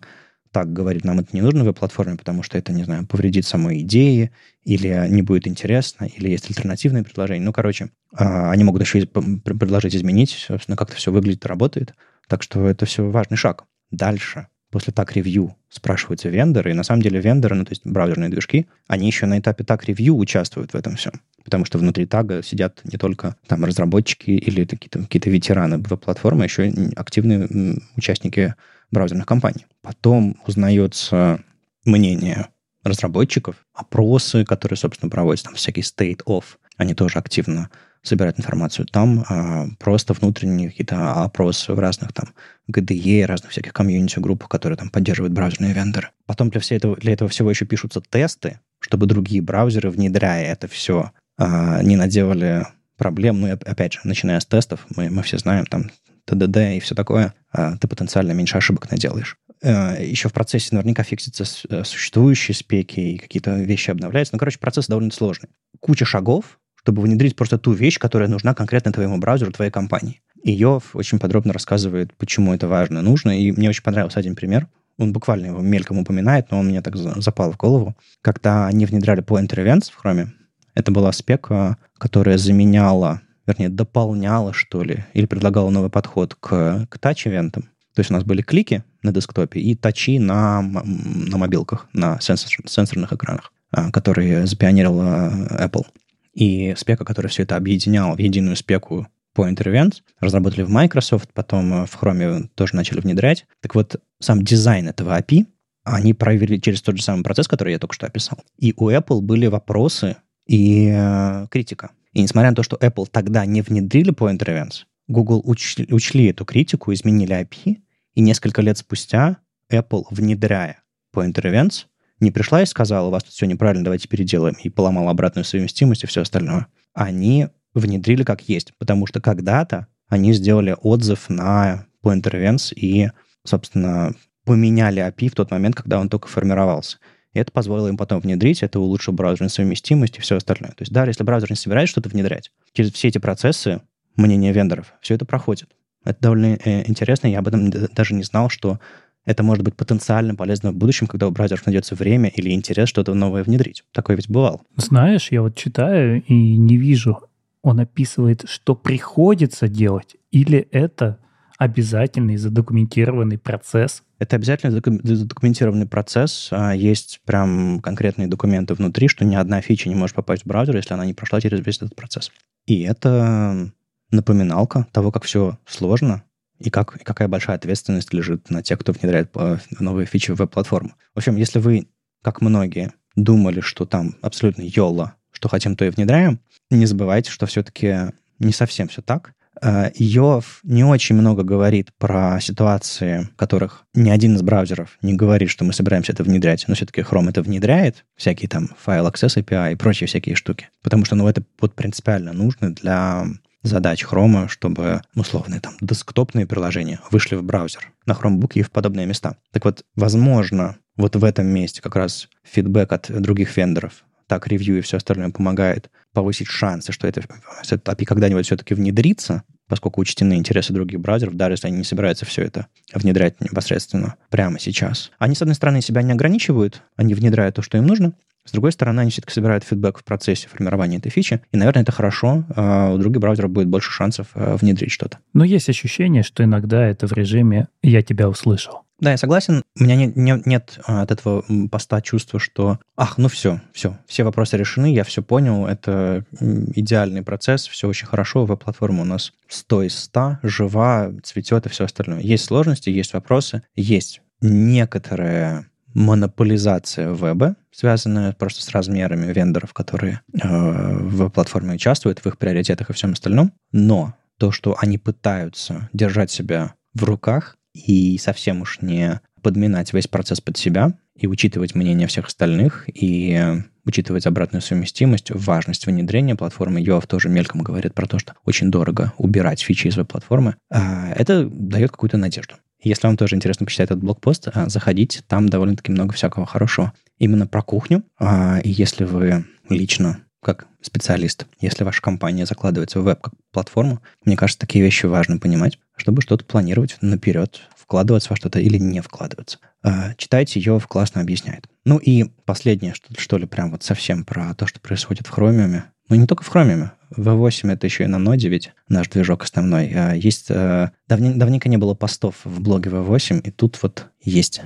так говорит, нам это не нужно в веб-платформе, потому что это, не знаю, повредит самой идее, или не будет интересно, или есть альтернативные предложения. Ну, короче, э, они могут еще предложить изменить, собственно, как-то все выглядит, работает. Так что это все важный шаг. Дальше после так ревью спрашиваются вендоры, и на самом деле вендоры, ну, то есть браузерные движки, они еще на этапе так ревью участвуют в этом всем. Потому что внутри тага сидят не только там разработчики или какие-то какие ветераны веб-платформы, а еще активные участники браузерных компаний. Потом узнается мнение разработчиков, опросы, которые, собственно, проводятся, там всякие state of, они тоже активно собирать информацию. Там а, просто внутренние какие-то опросы в разных там GDE, разных всяких комьюнити-группах, которые там поддерживают браузерные вендоры. Потом для, всего этого, для этого всего еще пишутся тесты, чтобы другие браузеры, внедряя это все, а, не наделали проблем. Ну, и, опять же, начиная с тестов, мы, мы все знаем, там, ТДД и все такое, ты потенциально меньше ошибок наделаешь. А, еще в процессе наверняка фиксятся э, существующие спеки и какие-то вещи обновляются. Ну, короче, процесс довольно сложный. Куча шагов, чтобы внедрить просто ту вещь, которая нужна конкретно твоему браузеру, твоей компании. И Йов очень подробно рассказывает, почему это важно, нужно. И мне очень понравился один пример. Он буквально его мельком упоминает, но он мне так запал в голову. Когда они внедряли Pointer Events в Chrome, это была спека, которая заменяла, вернее, дополняла, что ли, или предлагала новый подход к, к тач-ивентам. То есть у нас были клики на десктопе и тачи на, на мобилках, на сенсор, сенсорных экранах, а, которые запионерила Apple и спека, которая все это объединяла в единую спеку по Events, разработали в Microsoft, потом э, в Chrome тоже начали внедрять. Так вот, сам дизайн этого API они проверили через тот же самый процесс, который я только что описал. И у Apple были вопросы и э, критика. И несмотря на то, что Apple тогда не внедрили Point Events, Google учли, учли эту критику, изменили API, и несколько лет спустя Apple, внедряя Point Events, не пришла и сказала, у вас тут все неправильно, давайте переделаем, и поломала обратную совместимость и все остальное. Они внедрили как есть, потому что когда-то они сделали отзыв на Pointer Events и, собственно, поменяли API в тот момент, когда он только формировался. И это позволило им потом внедрить, это улучшило браузерную совместимость и все остальное. То есть даже если браузер не собирается что-то внедрять, через все эти процессы мнения вендоров, все это проходит. Это довольно э, интересно, я об этом даже не знал, что это может быть потенциально полезно в будущем, когда у браузеров найдется время или интерес что-то новое внедрить. Такое ведь бывало. Знаешь, я вот читаю и не вижу, он описывает, что приходится делать, или это обязательный задокументированный процесс? Это обязательно задокументированный процесс. А есть прям конкретные документы внутри, что ни одна фича не может попасть в браузер, если она не прошла через весь этот процесс. И это напоминалка того, как все сложно, и, как, и какая большая ответственность лежит на тех, кто внедряет э, новые фичи в веб-платформу. В общем, если вы, как многие, думали, что там абсолютно йола, что хотим, то и внедряем, не забывайте, что все-таки не совсем все так. Э, Йов не очень много говорит про ситуации, в которых ни один из браузеров не говорит, что мы собираемся это внедрять, но все-таки Chrome это внедряет, всякие там файл Access API и прочие всякие штуки. Потому что ну, это вот принципиально нужно для задач Chrome, чтобы условные там десктопные приложения вышли в браузер на Chromebook и в подобные места. Так вот, возможно, вот в этом месте как раз фидбэк от других вендоров, так ревью и все остальное помогает повысить шансы, что это, это API когда-нибудь все-таки внедрится, поскольку учтены интересы других браузеров, даже если они не собираются все это внедрять непосредственно прямо сейчас. Они, с одной стороны, себя не ограничивают, они внедряют то, что им нужно, с другой стороны, они все-таки собирают фидбэк в процессе формирования этой фичи, и, наверное, это хорошо. А у других браузеров будет больше шансов а, внедрить что-то. Но есть ощущение, что иногда это в режиме «я тебя услышал». Да, я согласен. У меня нет, нет, нет от этого поста чувства, что ах, ну все, все, все вопросы решены, я все понял, это идеальный процесс, все очень хорошо, веб-платформа у нас 100 из 100, жива, цветет и все остальное. Есть сложности, есть вопросы, есть некоторые монополизация веба, связанная просто с размерами вендоров, которые э, в платформе участвуют, в их приоритетах и всем остальном. Но то, что они пытаются держать себя в руках и совсем уж не подминать весь процесс под себя и учитывать мнение всех остальных, и учитывать обратную совместимость, важность внедрения платформы. Йоав тоже мельком говорит про то, что очень дорого убирать фичи из веб-платформы. А это дает какую-то надежду. Если вам тоже интересно почитать этот блокпост, а, заходите, там довольно-таки много всякого хорошего. Именно про кухню. А, если вы лично, как специалист, если ваша компания закладывается в веб как платформу, мне кажется, такие вещи важно понимать, чтобы что-то планировать наперед, вкладываться во что-то или не вкладываться. А, читайте, ее классно объясняет. Ну и последнее, что, что ли, прям вот совсем про то, что происходит в Chromium. Ну, не только в Chromium. V8 это еще и на ноде, ведь наш движок основной. А, есть... Давне, давненько не было постов в блоге V8, и тут вот есть.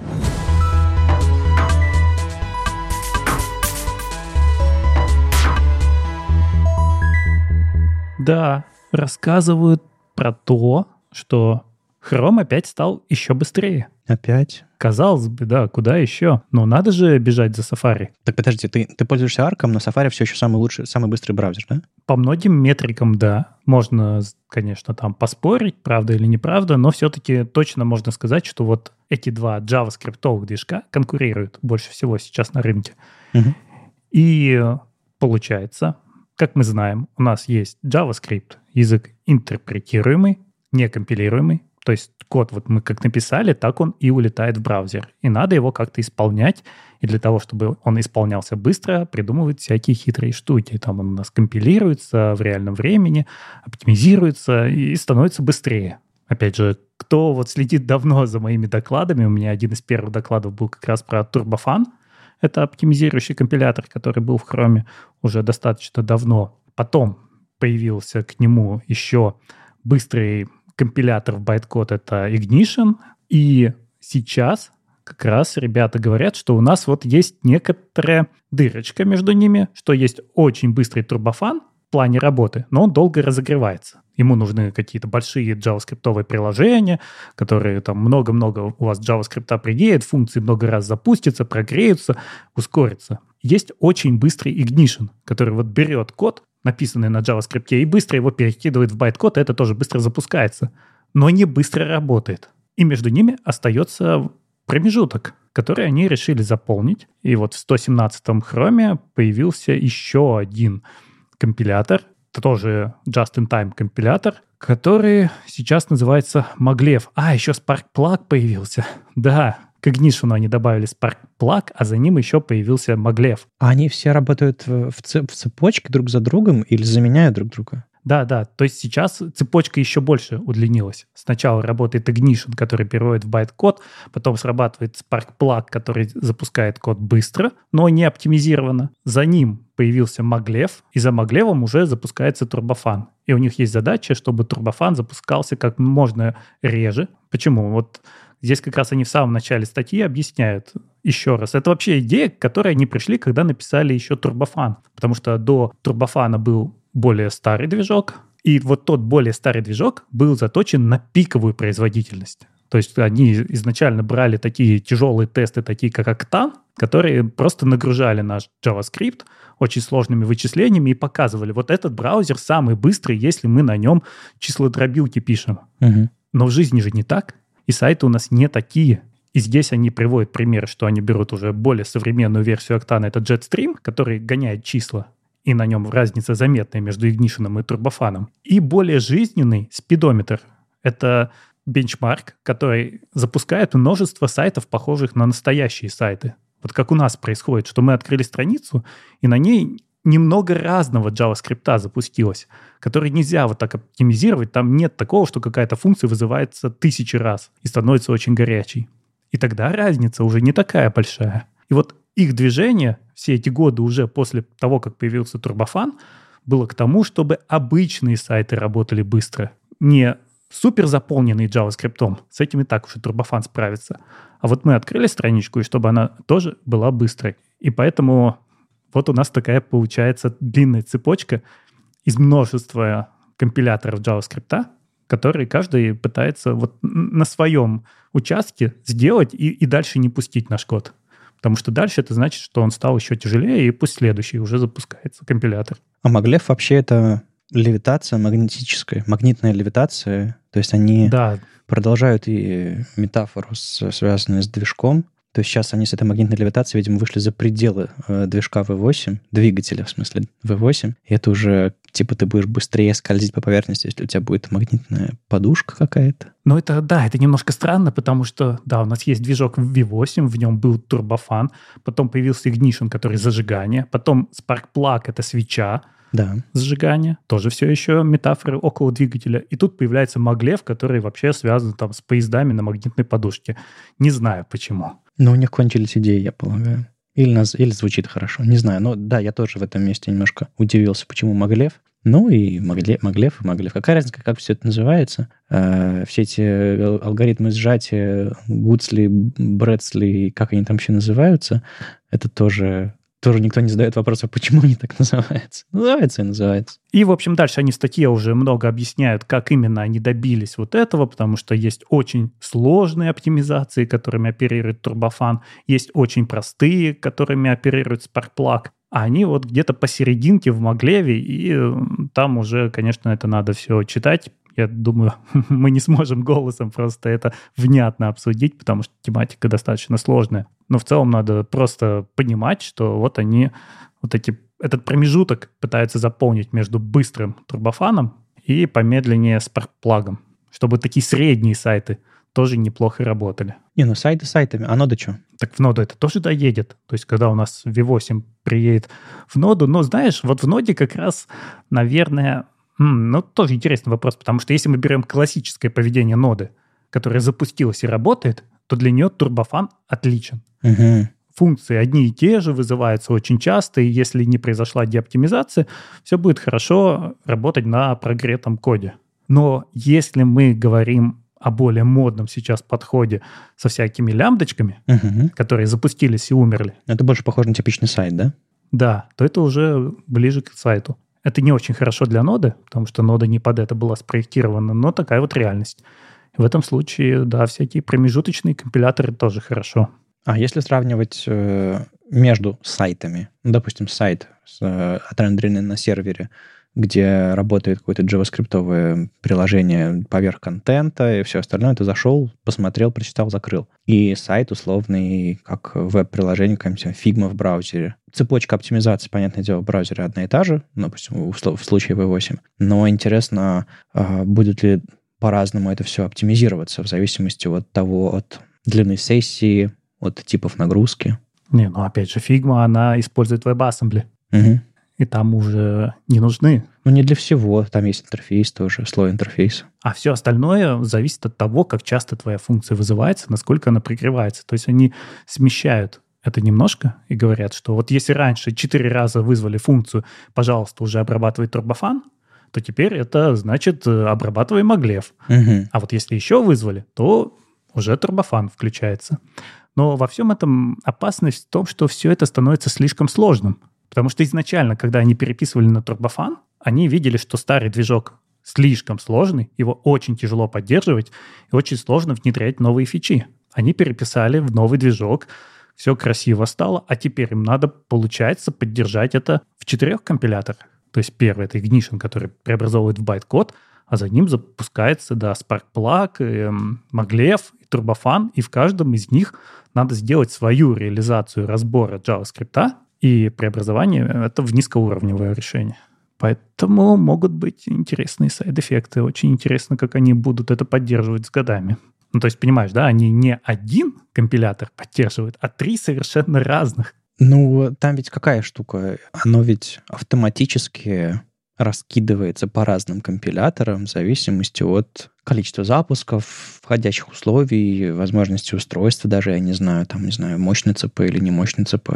Да, рассказывают про то, что Chrome опять стал еще быстрее. Опять? Казалось бы, да, куда еще? Но надо же бежать за Safari. Так подожди, ты, ты пользуешься арком, но Safari все еще самый лучший, самый быстрый браузер, да? По многим метрикам, да. Можно, конечно, там поспорить, правда или неправда, но все-таки точно можно сказать, что вот эти два JavaScript движка конкурируют больше всего сейчас на рынке. Угу. И получается, как мы знаем, у нас есть JavaScript, язык интерпретируемый, некомпилируемый, то есть код вот мы как написали, так он и улетает в браузер. И надо его как-то исполнять. И для того, чтобы он исполнялся быстро, придумывают всякие хитрые штуки. Там он у нас компилируется в реальном времени, оптимизируется и становится быстрее. Опять же, кто вот следит давно за моими докладами, у меня один из первых докладов был как раз про Turbofan. Это оптимизирующий компилятор, который был в Chrome уже достаточно давно. Потом появился к нему еще быстрый компилятор в байткод — это Ignition. И сейчас как раз ребята говорят, что у нас вот есть некоторая дырочка между ними, что есть очень быстрый турбофан в плане работы, но он долго разогревается. Ему нужны какие-то большие JavaScript приложения, которые там много-много у вас JavaScript приедет, функции много раз запустятся, прогреются, ускорятся. Есть очень быстрый Ignition, который вот берет код, написанный на JavaScript, и быстро его перекидывает в байт-код, и это тоже быстро запускается. Но не быстро работает. И между ними остается промежуток, который они решили заполнить. И вот в 117-м Chrome появился еще один компилятор, тоже just-in-time компилятор, который сейчас называется Maglev. А, еще Sparkplug появился. Да, к Ignition они добавили Sparkplug, а за ним еще появился Maglev. А они все работают в, цепочке друг за другом или заменяют друг друга? Да, да. То есть сейчас цепочка еще больше удлинилась. Сначала работает Ignition, который переводит в байт-код, потом срабатывает Sparkplug, который запускает код быстро, но не оптимизированно. За ним появился Maglev, и за Maglev уже запускается Turbofan. И у них есть задача, чтобы Turbofan запускался как можно реже. Почему? Вот здесь как раз они в самом начале статьи объясняют еще раз. Это вообще идея, к которой они пришли, когда написали еще Turbofan. Потому что до Turbofan был более старый движок, и вот тот более старый движок был заточен на пиковую производительность. То есть они изначально брали такие тяжелые тесты, такие как Octane, которые просто нагружали наш JavaScript очень сложными вычислениями и показывали, вот этот браузер самый быстрый, если мы на нем числодробилки пишем. Угу. Но в жизни же не так. И сайты у нас не такие. И здесь они приводят пример, что они берут уже более современную версию Octane, это Jetstream, который гоняет числа и на нем разница заметная между Ignition и турбофаном. И более жизненный спидометр. Это бенчмарк, который запускает множество сайтов, похожих на настоящие сайты. Вот как у нас происходит, что мы открыли страницу, и на ней немного разного JavaScript запустилось, который нельзя вот так оптимизировать. Там нет такого, что какая-то функция вызывается тысячи раз и становится очень горячей. И тогда разница уже не такая большая. И вот их движение все эти годы уже после того, как появился Турбофан, было к тому, чтобы обычные сайты работали быстро. Не супер заполненный JavaScript, с этим и так уже Турбофан справится. А вот мы открыли страничку, и чтобы она тоже была быстрой. И поэтому вот у нас такая получается длинная цепочка из множества компиляторов JavaScript, которые каждый пытается вот на своем участке сделать и, и дальше не пустить наш код. Потому что дальше это значит, что он стал еще тяжелее, и пусть следующий уже запускается компилятор. А Маглев вообще это левитация магнетическая, магнитная левитация. То есть они да. продолжают и метафору, связанную с движком, то есть сейчас они с этой магнитной левитацией, видимо, вышли за пределы э, движка V8, двигателя, в смысле, V8. И это уже, типа, ты будешь быстрее скользить по поверхности, если у тебя будет магнитная подушка какая-то. Ну, это, да, это немножко странно, потому что, да, у нас есть движок V8, в нем был турбофан, потом появился Ignition, который зажигание, потом Spark Plug — это свеча, Да. сжигания, тоже все еще метафоры около двигателя. И тут появляется Маглев, который вообще связан там с поездами на магнитной подушке. Не знаю почему. Но у них кончились идеи, я полагаю. Или, нас, или звучит хорошо, не знаю. Но да, я тоже в этом месте немножко удивился, почему Маглев. Ну и Маглев, Маглев Маглев. Какая разница, как все это называется? Э, все эти алгоритмы сжатия, Гудсли, Брэдсли, как они там все называются, это тоже тоже никто не задает вопроса, почему они так называются. Называется и называется. И, в общем, дальше они в статье уже много объясняют, как именно они добились вот этого, потому что есть очень сложные оптимизации, которыми оперирует турбофан, есть очень простые, которыми оперирует Sparkplug, а они вот где-то посерединке в Маглеве, и там уже, конечно, это надо все читать, я думаю, [LAUGHS] мы не сможем голосом просто это внятно обсудить, потому что тематика достаточно сложная. Но в целом надо просто понимать, что вот они, вот эти, этот промежуток пытаются заполнить между быстрым турбофаном и помедленнее спаркплагом, чтобы такие средние сайты тоже неплохо работали. Не, ну сайты сайтами, а нода что? Так в ноду это тоже доедет. То есть, когда у нас V8 приедет в ноду, но знаешь, вот в ноде как раз, наверное, ну, тоже интересный вопрос, потому что если мы берем классическое поведение ноды, которая запустилась и работает, то для нее турбофан отличен. Угу. Функции одни и те же, вызываются очень часто, и если не произошла деоптимизация, все будет хорошо работать на прогретом коде. Но если мы говорим о более модном сейчас подходе со всякими лямбдочками, угу. которые запустились и умерли. Это больше похоже на типичный сайт, да? Да, то это уже ближе к сайту. Это не очень хорошо для ноды, потому что нода не под это была спроектирована, но такая вот реальность. В этом случае, да, всякие промежуточные компиляторы тоже хорошо. А если сравнивать э, между сайтами, ну, допустим, сайт, э, отрендеренный на сервере, где работает какое-то JavaScript приложение поверх контента и все остальное, ты зашел, посмотрел, прочитал, закрыл. И сайт условный, как веб-приложение, какая-нибудь Figma в браузере. Цепочка оптимизации, понятное дело, в браузере одна и та же, ну, допустим, в случае V8. Но интересно, а, будет ли по-разному это все оптимизироваться в зависимости от того, от длины сессии, от типов нагрузки. Не, ну опять же, Figma, она использует WebAssembly. Угу и там уже не нужны. Ну, не для всего. Там есть интерфейс тоже, слой интерфейса. А все остальное зависит от того, как часто твоя функция вызывается, насколько она пригревается. То есть они смещают это немножко и говорят, что вот если раньше четыре раза вызвали функцию, пожалуйста, уже обрабатывай турбофан, то теперь это значит э, обрабатывай маглев. Угу. А вот если еще вызвали, то уже турбофан включается. Но во всем этом опасность в том, что все это становится слишком сложным. Потому что изначально, когда они переписывали на турбофан, они видели, что старый движок слишком сложный, его очень тяжело поддерживать и очень сложно внедрять новые фичи. Они переписали в новый движок, все красиво стало, а теперь им надо, получается, поддержать это в четырех компиляторах. То есть первый — это Ignition, который преобразовывает в байт-код, а за ним запускается, да, Sparkplug, эм, Maglev, Turbofan, и в каждом из них надо сделать свою реализацию разбора JavaScript, и преобразование — это в низкоуровневое решение. Поэтому могут быть интересные сайд-эффекты. Очень интересно, как они будут это поддерживать с годами. Ну, то есть, понимаешь, да, они не один компилятор поддерживают, а три совершенно разных. Ну, там ведь какая штука? Оно ведь автоматически раскидывается по разным компиляторам в зависимости от количества запусков, входящих условий, возможности устройства даже, я не знаю, там, не знаю, мощный ЦП или не мощный ЦП.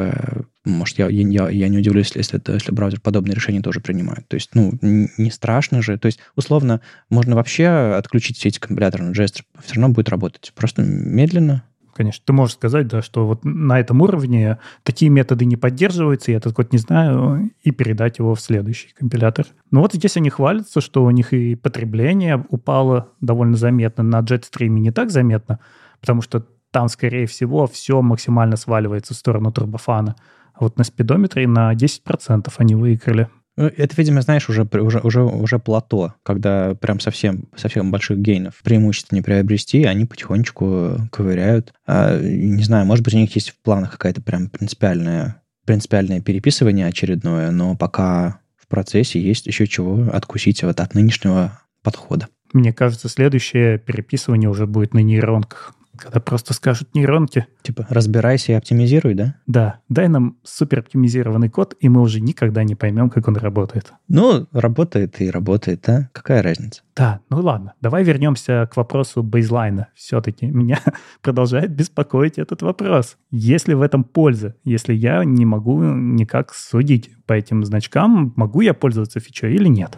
Может, я, я, я не удивлюсь, если, это, если браузер подобные решения тоже принимает. То есть, ну, не страшно же. То есть, условно, можно вообще отключить все эти компиляторы, но JS все равно будет работать. Просто медленно, конечно. Ты можешь сказать, да, что вот на этом уровне такие методы не поддерживаются, я этот код не знаю, и передать его в следующий компилятор. Но вот здесь они хвалятся, что у них и потребление упало довольно заметно. На JetStream не так заметно, потому что там, скорее всего, все максимально сваливается в сторону турбофана. А вот на спидометре на 10% они выиграли. Ну, это, видимо, знаешь, уже, уже, уже, уже плато, когда прям совсем, совсем больших гейнов преимуществ не приобрести, они потихонечку ковыряют. А, не знаю, может быть, у них есть в планах какая-то прям принципиальная, принципиальное переписывание очередное, но пока в процессе есть еще чего откусить вот от нынешнего подхода. Мне кажется, следующее переписывание уже будет на нейронках когда просто скажут нейронки. Типа, разбирайся и оптимизируй, да? Да, дай нам супер оптимизированный код, и мы уже никогда не поймем, как он работает. Ну, работает и работает, да? Какая разница? Да, ну ладно, давай вернемся к вопросу бейзлайна. Все-таки меня [LAUGHS] продолжает беспокоить этот вопрос. Есть ли в этом польза? Если я не могу никак судить по этим значкам, могу я пользоваться фичой или нет?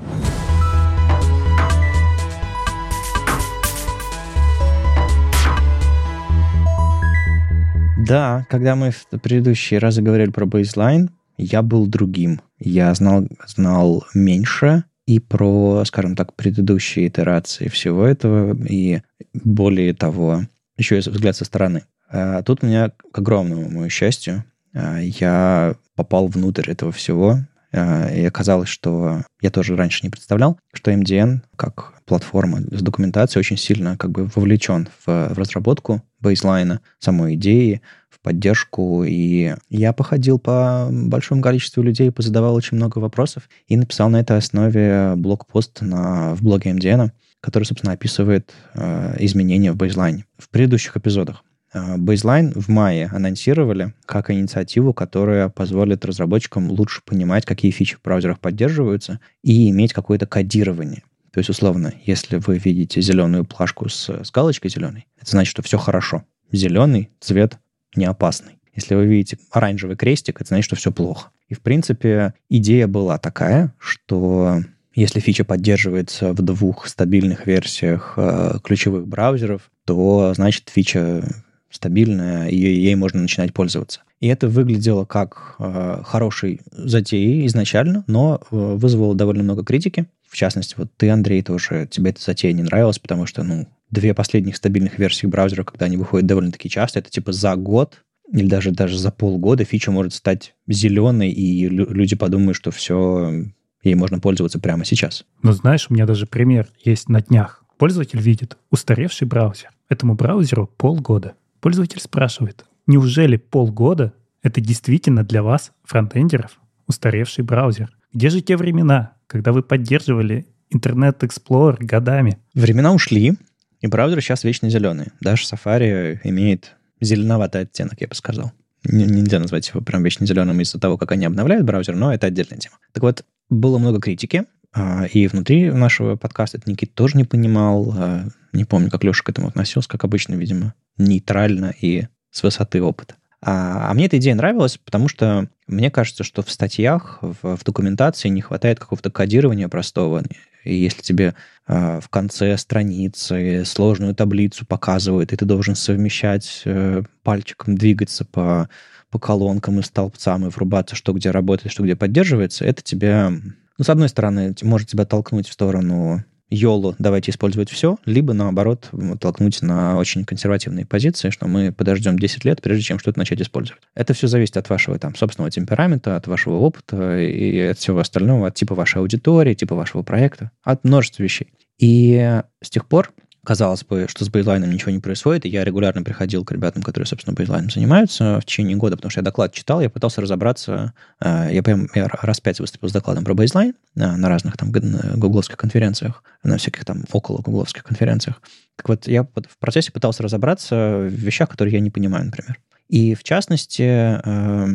Да, когда мы в предыдущие разы говорили про бейзлайн, я был другим. Я знал, знал меньше, и про, скажем так, предыдущие итерации всего этого, и более того, еще и взгляд со стороны. А тут у меня, к огромному моему счастью, а, я попал внутрь этого всего, а, и оказалось, что я тоже раньше не представлял, что MDN как платформа с документацией очень сильно как бы вовлечен в, в разработку бейслайна, самой идеи, поддержку, и я походил по большому количеству людей, позадавал очень много вопросов и написал на этой основе блокпост на, в блоге MDN, который, собственно, описывает э, изменения в бейзлайне. В предыдущих эпизодах Бейзлайн в мае анонсировали как инициативу, которая позволит разработчикам лучше понимать, какие фичи в браузерах поддерживаются, и иметь какое-то кодирование. То есть, условно, если вы видите зеленую плашку с, с галочкой зеленой, это значит, что все хорошо. Зеленый цвет не опасный. Если вы видите оранжевый крестик, это значит, что все плохо. И, в принципе, идея была такая, что если фича поддерживается в двух стабильных версиях э, ключевых браузеров, то значит фича стабильная, и ей можно начинать пользоваться. И это выглядело как э, хорошей затеей изначально, но э, вызвало довольно много критики. В частности, вот ты, Андрей, тоже, тебе эта затея не нравилась, потому что, ну, две последних стабильных версии браузера, когда они выходят довольно-таки часто, это типа за год или даже, даже за полгода фича может стать зеленой, и люди подумают, что все, ей можно пользоваться прямо сейчас. Ну, знаешь, у меня даже пример есть на днях. Пользователь видит устаревший браузер. Этому браузеру полгода. Пользователь спрашивает, неужели полгода это действительно для вас, фронтендеров, устаревший браузер? Где же те времена, когда вы поддерживали Internet Explorer годами? Времена ушли, и браузер сейчас вечно зеленый. Даже Safari имеет зеленоватый оттенок, я бы сказал. Нельзя назвать его прям вечно зеленым из-за того, как они обновляют браузер, но это отдельная тема. Так вот, было много критики, а, и внутри нашего подкаста это Никит тоже не понимал. А, не помню, как Леша к этому относился, как обычно, видимо, нейтрально и с высоты опыта. А, а мне эта идея нравилась, потому что мне кажется, что в статьях, в, в документации не хватает какого-то кодирования простого. И если тебе э, в конце страницы сложную таблицу показывают, и ты должен совмещать э, пальчиком, двигаться по, по колонкам и столбцам и врубаться, что где работает, что где поддерживается, это тебе, ну, с одной стороны, может тебя толкнуть в сторону YOLO, давайте использовать все, либо, наоборот, толкнуть на очень консервативные позиции, что мы подождем 10 лет, прежде чем что-то начать использовать. Это все зависит от вашего там, собственного темперамента, от вашего опыта и от всего остального, от типа вашей аудитории, типа вашего проекта, от множества вещей. И с тех пор казалось бы, что с бейзлайном ничего не происходит, и я регулярно приходил к ребятам, которые, собственно, бейзлайном занимаются в течение года, потому что я доклад читал, я пытался разобраться, э, я, прям, я раз пять выступил с докладом про бейзлайн э, на разных там гугловских конференциях, на всяких там около гугловских конференциях. Так вот, я в процессе пытался разобраться в вещах, которые я не понимаю, например. И, в частности, э,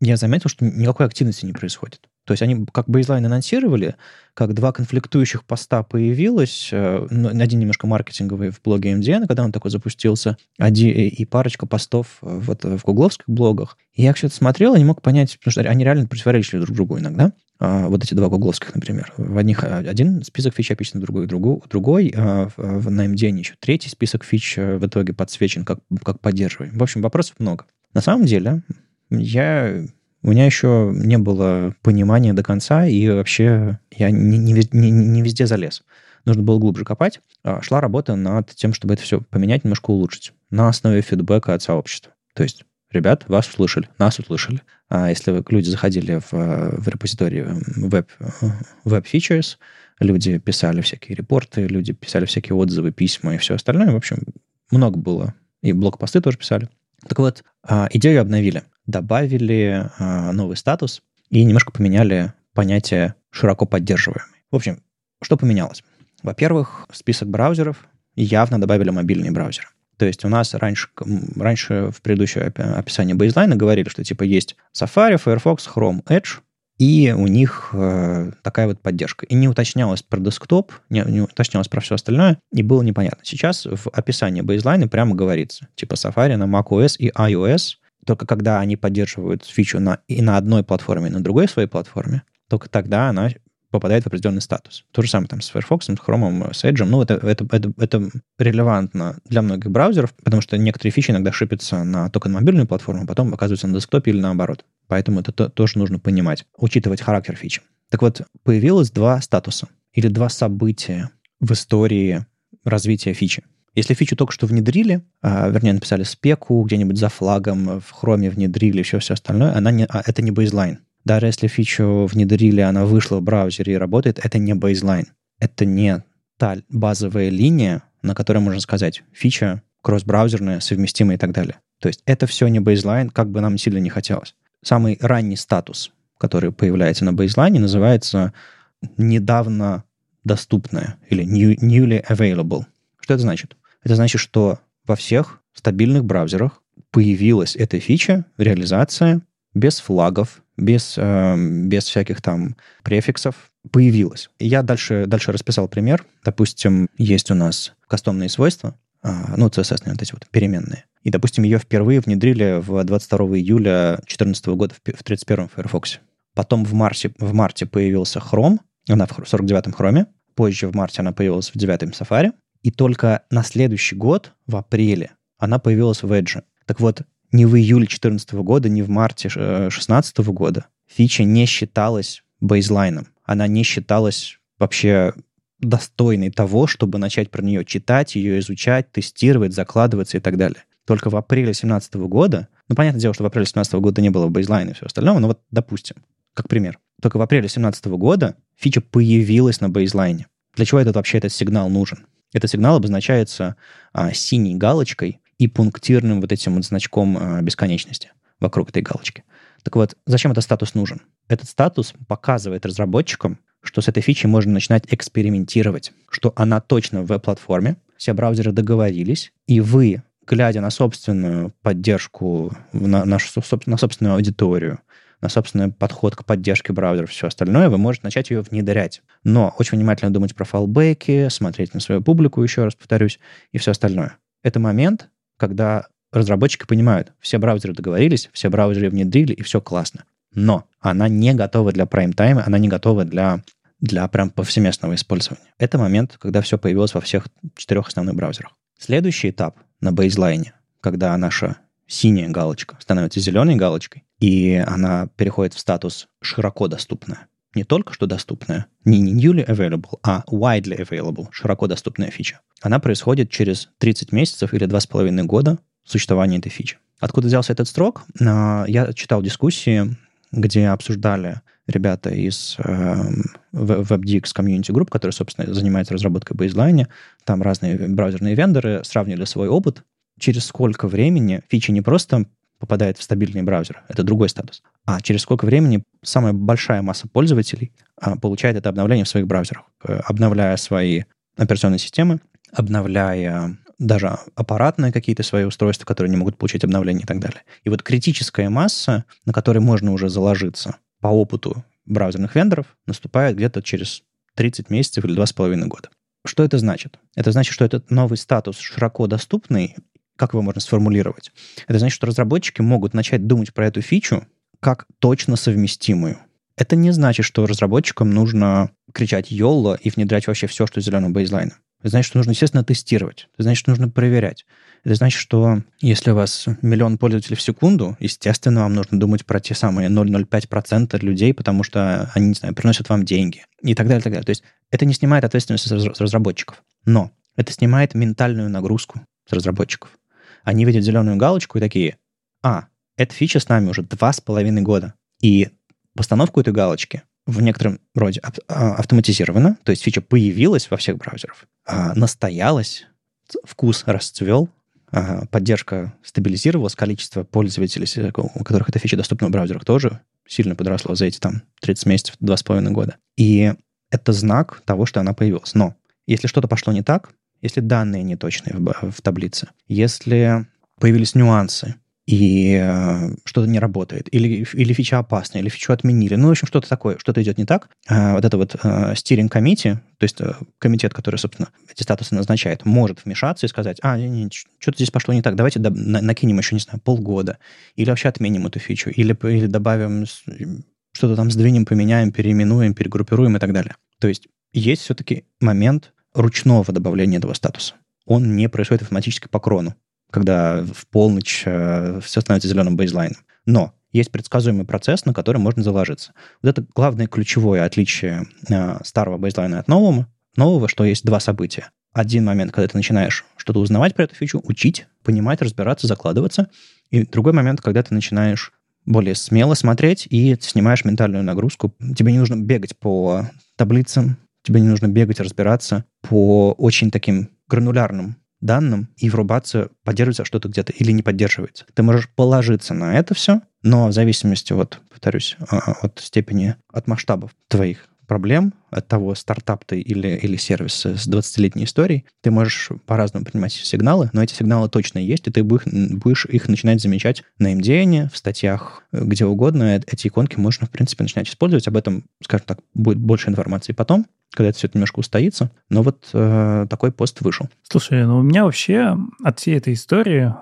я заметил, что никакой активности не происходит. То есть они как бейзлайн анонсировали, как два конфликтующих поста появилось, э, один немножко маркетинговый в блоге MDN, когда он такой запустился, один, и парочка постов вот в гугловских блогах. И я это смотрел и не мог понять, потому что они реально противоречили друг другу иногда. А, вот эти два гугловских, например. В одних один список фич описан, другой, другой, другой а на MDN еще третий список фич э, в итоге подсвечен как, как поддерживаем. В общем, вопросов много. На самом деле, я у меня еще не было понимания до конца, и вообще я не, не, не, не везде залез. Нужно было глубже копать. А, шла работа над тем, чтобы это все поменять, немножко улучшить на основе фидбэка от сообщества. То есть, ребят, вас услышали, нас услышали. А если люди заходили в, в репозиторий web, web features, люди писали всякие репорты, люди писали всякие отзывы, письма и все остальное. В общем, много было. И блокпосты тоже писали. Так вот, а, идею обновили добавили э, новый статус и немножко поменяли понятие широко поддерживаемый. В общем, что поменялось? Во-первых, список браузеров явно добавили мобильные браузеры. То есть у нас раньше, раньше в предыдущем описании бейзлайна говорили, что типа есть Safari, Firefox, Chrome, Edge, и у них э, такая вот поддержка. И не уточнялось про десктоп, не, не уточнялось про все остальное, и было непонятно. Сейчас в описании бейзлайна прямо говорится, типа Safari на macOS и iOS, только когда они поддерживают фичу на, и на одной платформе, и на другой своей платформе, только тогда она попадает в определенный статус. То же самое там с Firefox, с Chrome, с Edge. Ну, это, это, это, это релевантно для многих браузеров, потому что некоторые фичи иногда шипятся на, только на мобильную платформу, а потом оказываются на десктопе или наоборот. Поэтому это то, тоже нужно понимать, учитывать характер фичи. Так вот, появилось два статуса или два события в истории развития фичи. Если фичу только что внедрили, а, вернее, написали спеку где-нибудь за флагом, в хроме внедрили, все, все остальное, она не, а, это не бейзлайн. Даже если фичу внедрили, она вышла в браузере и работает, это не бейзлайн. Это не та базовая линия, на которой можно сказать, фича кросс-браузерная, совместимая и так далее. То есть это все не бейзлайн, как бы нам сильно не хотелось. Самый ранний статус, который появляется на бейзлайне, называется недавно доступная или new, newly available. Что это значит? Это значит, что во всех стабильных браузерах появилась эта фича, реализация без флагов, без, э, без всяких там префиксов появилась. Я дальше, дальше расписал пример. Допустим, есть у нас кастомные свойства, э, ну, CSS, вот эти вот переменные. И, допустим, ее впервые внедрили в 22 июля 2014 года в 31 Firefox. Потом в марте, в марте появился Chrome, она в 49-м Chrome. Позже в марте она появилась в 9-м Safari. И только на следующий год, в апреле, она появилась в Edge. Так вот, ни в июле 2014 года, ни в марте 2016 э, года фича не считалась бейзлайном. Она не считалась вообще достойной того, чтобы начать про нее читать, ее изучать, тестировать, закладываться и так далее. Только в апреле 2017 года, ну, понятное дело, что в апреле 2017 года не было бейзлайна и все остальное, но вот допустим, как пример. Только в апреле 2017 года фича появилась на бейзлайне. Для чего этот вообще этот сигнал нужен? Этот сигнал обозначается а, синей галочкой и пунктирным вот этим вот значком а, бесконечности вокруг этой галочки. Так вот, зачем этот статус нужен? Этот статус показывает разработчикам, что с этой фичей можно начинать экспериментировать, что она точно в веб-платформе, все браузеры договорились, и вы, глядя на собственную поддержку, на, на, на собственную аудиторию, на собственный подход к поддержке браузеров все остальное, вы можете начать ее внедрять. Но очень внимательно думать про файлбеки, смотреть на свою публику, еще раз повторюсь, и все остальное. Это момент, когда разработчики понимают, все браузеры договорились, все браузеры внедрили, и все классно. Но она не готова для прайм-тайма, она не готова для, для прям повсеместного использования. Это момент, когда все появилось во всех четырех основных браузерах. Следующий этап на бейзлайне, когда наша синяя галочка становится зеленой галочкой, и она переходит в статус широко доступная. Не только что доступная, не newly available, а widely available, широко доступная фича она происходит через 30 месяцев или 2,5 года существования этой фичи. Откуда взялся этот строк? А, я читал дискуссии, где обсуждали ребята из э, WebDX Community Group, которые, собственно, занимаются разработкой бейзлайна. Там разные браузерные вендоры сравнили свой опыт. Через сколько времени фича не просто попадает в стабильный браузер, это другой статус, а через сколько времени самая большая масса пользователей а, получает это обновление в своих браузерах, э, обновляя свои операционные системы, обновляя даже аппаратные какие-то свои устройства, которые не могут получить обновления и так далее. И вот критическая масса, на которой можно уже заложиться по опыту браузерных вендоров, наступает где-то через 30 месяцев или 2,5 года. Что это значит? Это значит, что этот новый статус широко доступный, как его можно сформулировать? Это значит, что разработчики могут начать думать про эту фичу как точно совместимую. Это не значит, что разработчикам нужно кричать «Йолла» и внедрять вообще все, что зеленого бейзлайна. Это значит, что нужно, естественно, тестировать. Это значит, что нужно проверять. Это значит, что если у вас миллион пользователей в секунду, естественно, вам нужно думать про те самые 0,05% людей, потому что они, не знаю, приносят вам деньги и так далее, так далее. То есть это не снимает ответственность с разработчиков. Но это снимает ментальную нагрузку с разработчиков. Они видят зеленую галочку и такие, а, эта фича с нами уже два с половиной года. И постановку этой галочки в некотором роде а, автоматизирована, то есть фича появилась во всех браузерах, а, настоялась, вкус расцвел, а, поддержка стабилизировалась, количество пользователей, у которых эта фича доступна в браузерах, тоже сильно подросло за эти там 30 месяцев, 2,5 года. И это знак того, что она появилась. Но если что-то пошло не так, если данные неточные в, в таблице, если появились нюансы, и э, что-то не работает, или, или фича опасна, или фичу отменили. Ну, в общем, что-то такое, что-то идет не так. А вот это вот э, steering committee, то есть э, комитет, который, собственно, эти статусы назначает, может вмешаться и сказать, а, не, не, что-то здесь пошло не так, давайте до, на, накинем еще, не знаю, полгода, или вообще отменим эту фичу, или, или добавим, что-то там сдвинем, поменяем, переименуем, перегруппируем и так далее. То есть есть все-таки момент ручного добавления этого статуса. Он не происходит автоматически по крону когда в полночь э, все становится зеленым бейзлайном. Но есть предсказуемый процесс, на который можно заложиться. Вот это главное ключевое отличие э, старого бейзлайна от нового, нового, что есть два события. Один момент, когда ты начинаешь что-то узнавать про эту фичу, учить, понимать, разбираться, закладываться. И другой момент, когда ты начинаешь более смело смотреть и снимаешь ментальную нагрузку. Тебе не нужно бегать по таблицам, тебе не нужно бегать, разбираться по очень таким гранулярным данным и врубаться, поддерживается что-то где-то или не поддерживается. Ты можешь положиться на это все, но в зависимости от, повторюсь, а, от степени, от масштабов твоих проблем, от того, стартап ты или, или сервис с 20-летней историей, ты можешь по-разному принимать сигналы, но эти сигналы точно есть, и ты будешь их начинать замечать на MDN, в статьях, где угодно. Эти иконки можно, в принципе, начинать использовать. Об этом, скажем так, будет больше информации потом когда это все это немножко устоится. Но вот э, такой пост вышел. Слушай, ну у меня вообще от всей этой истории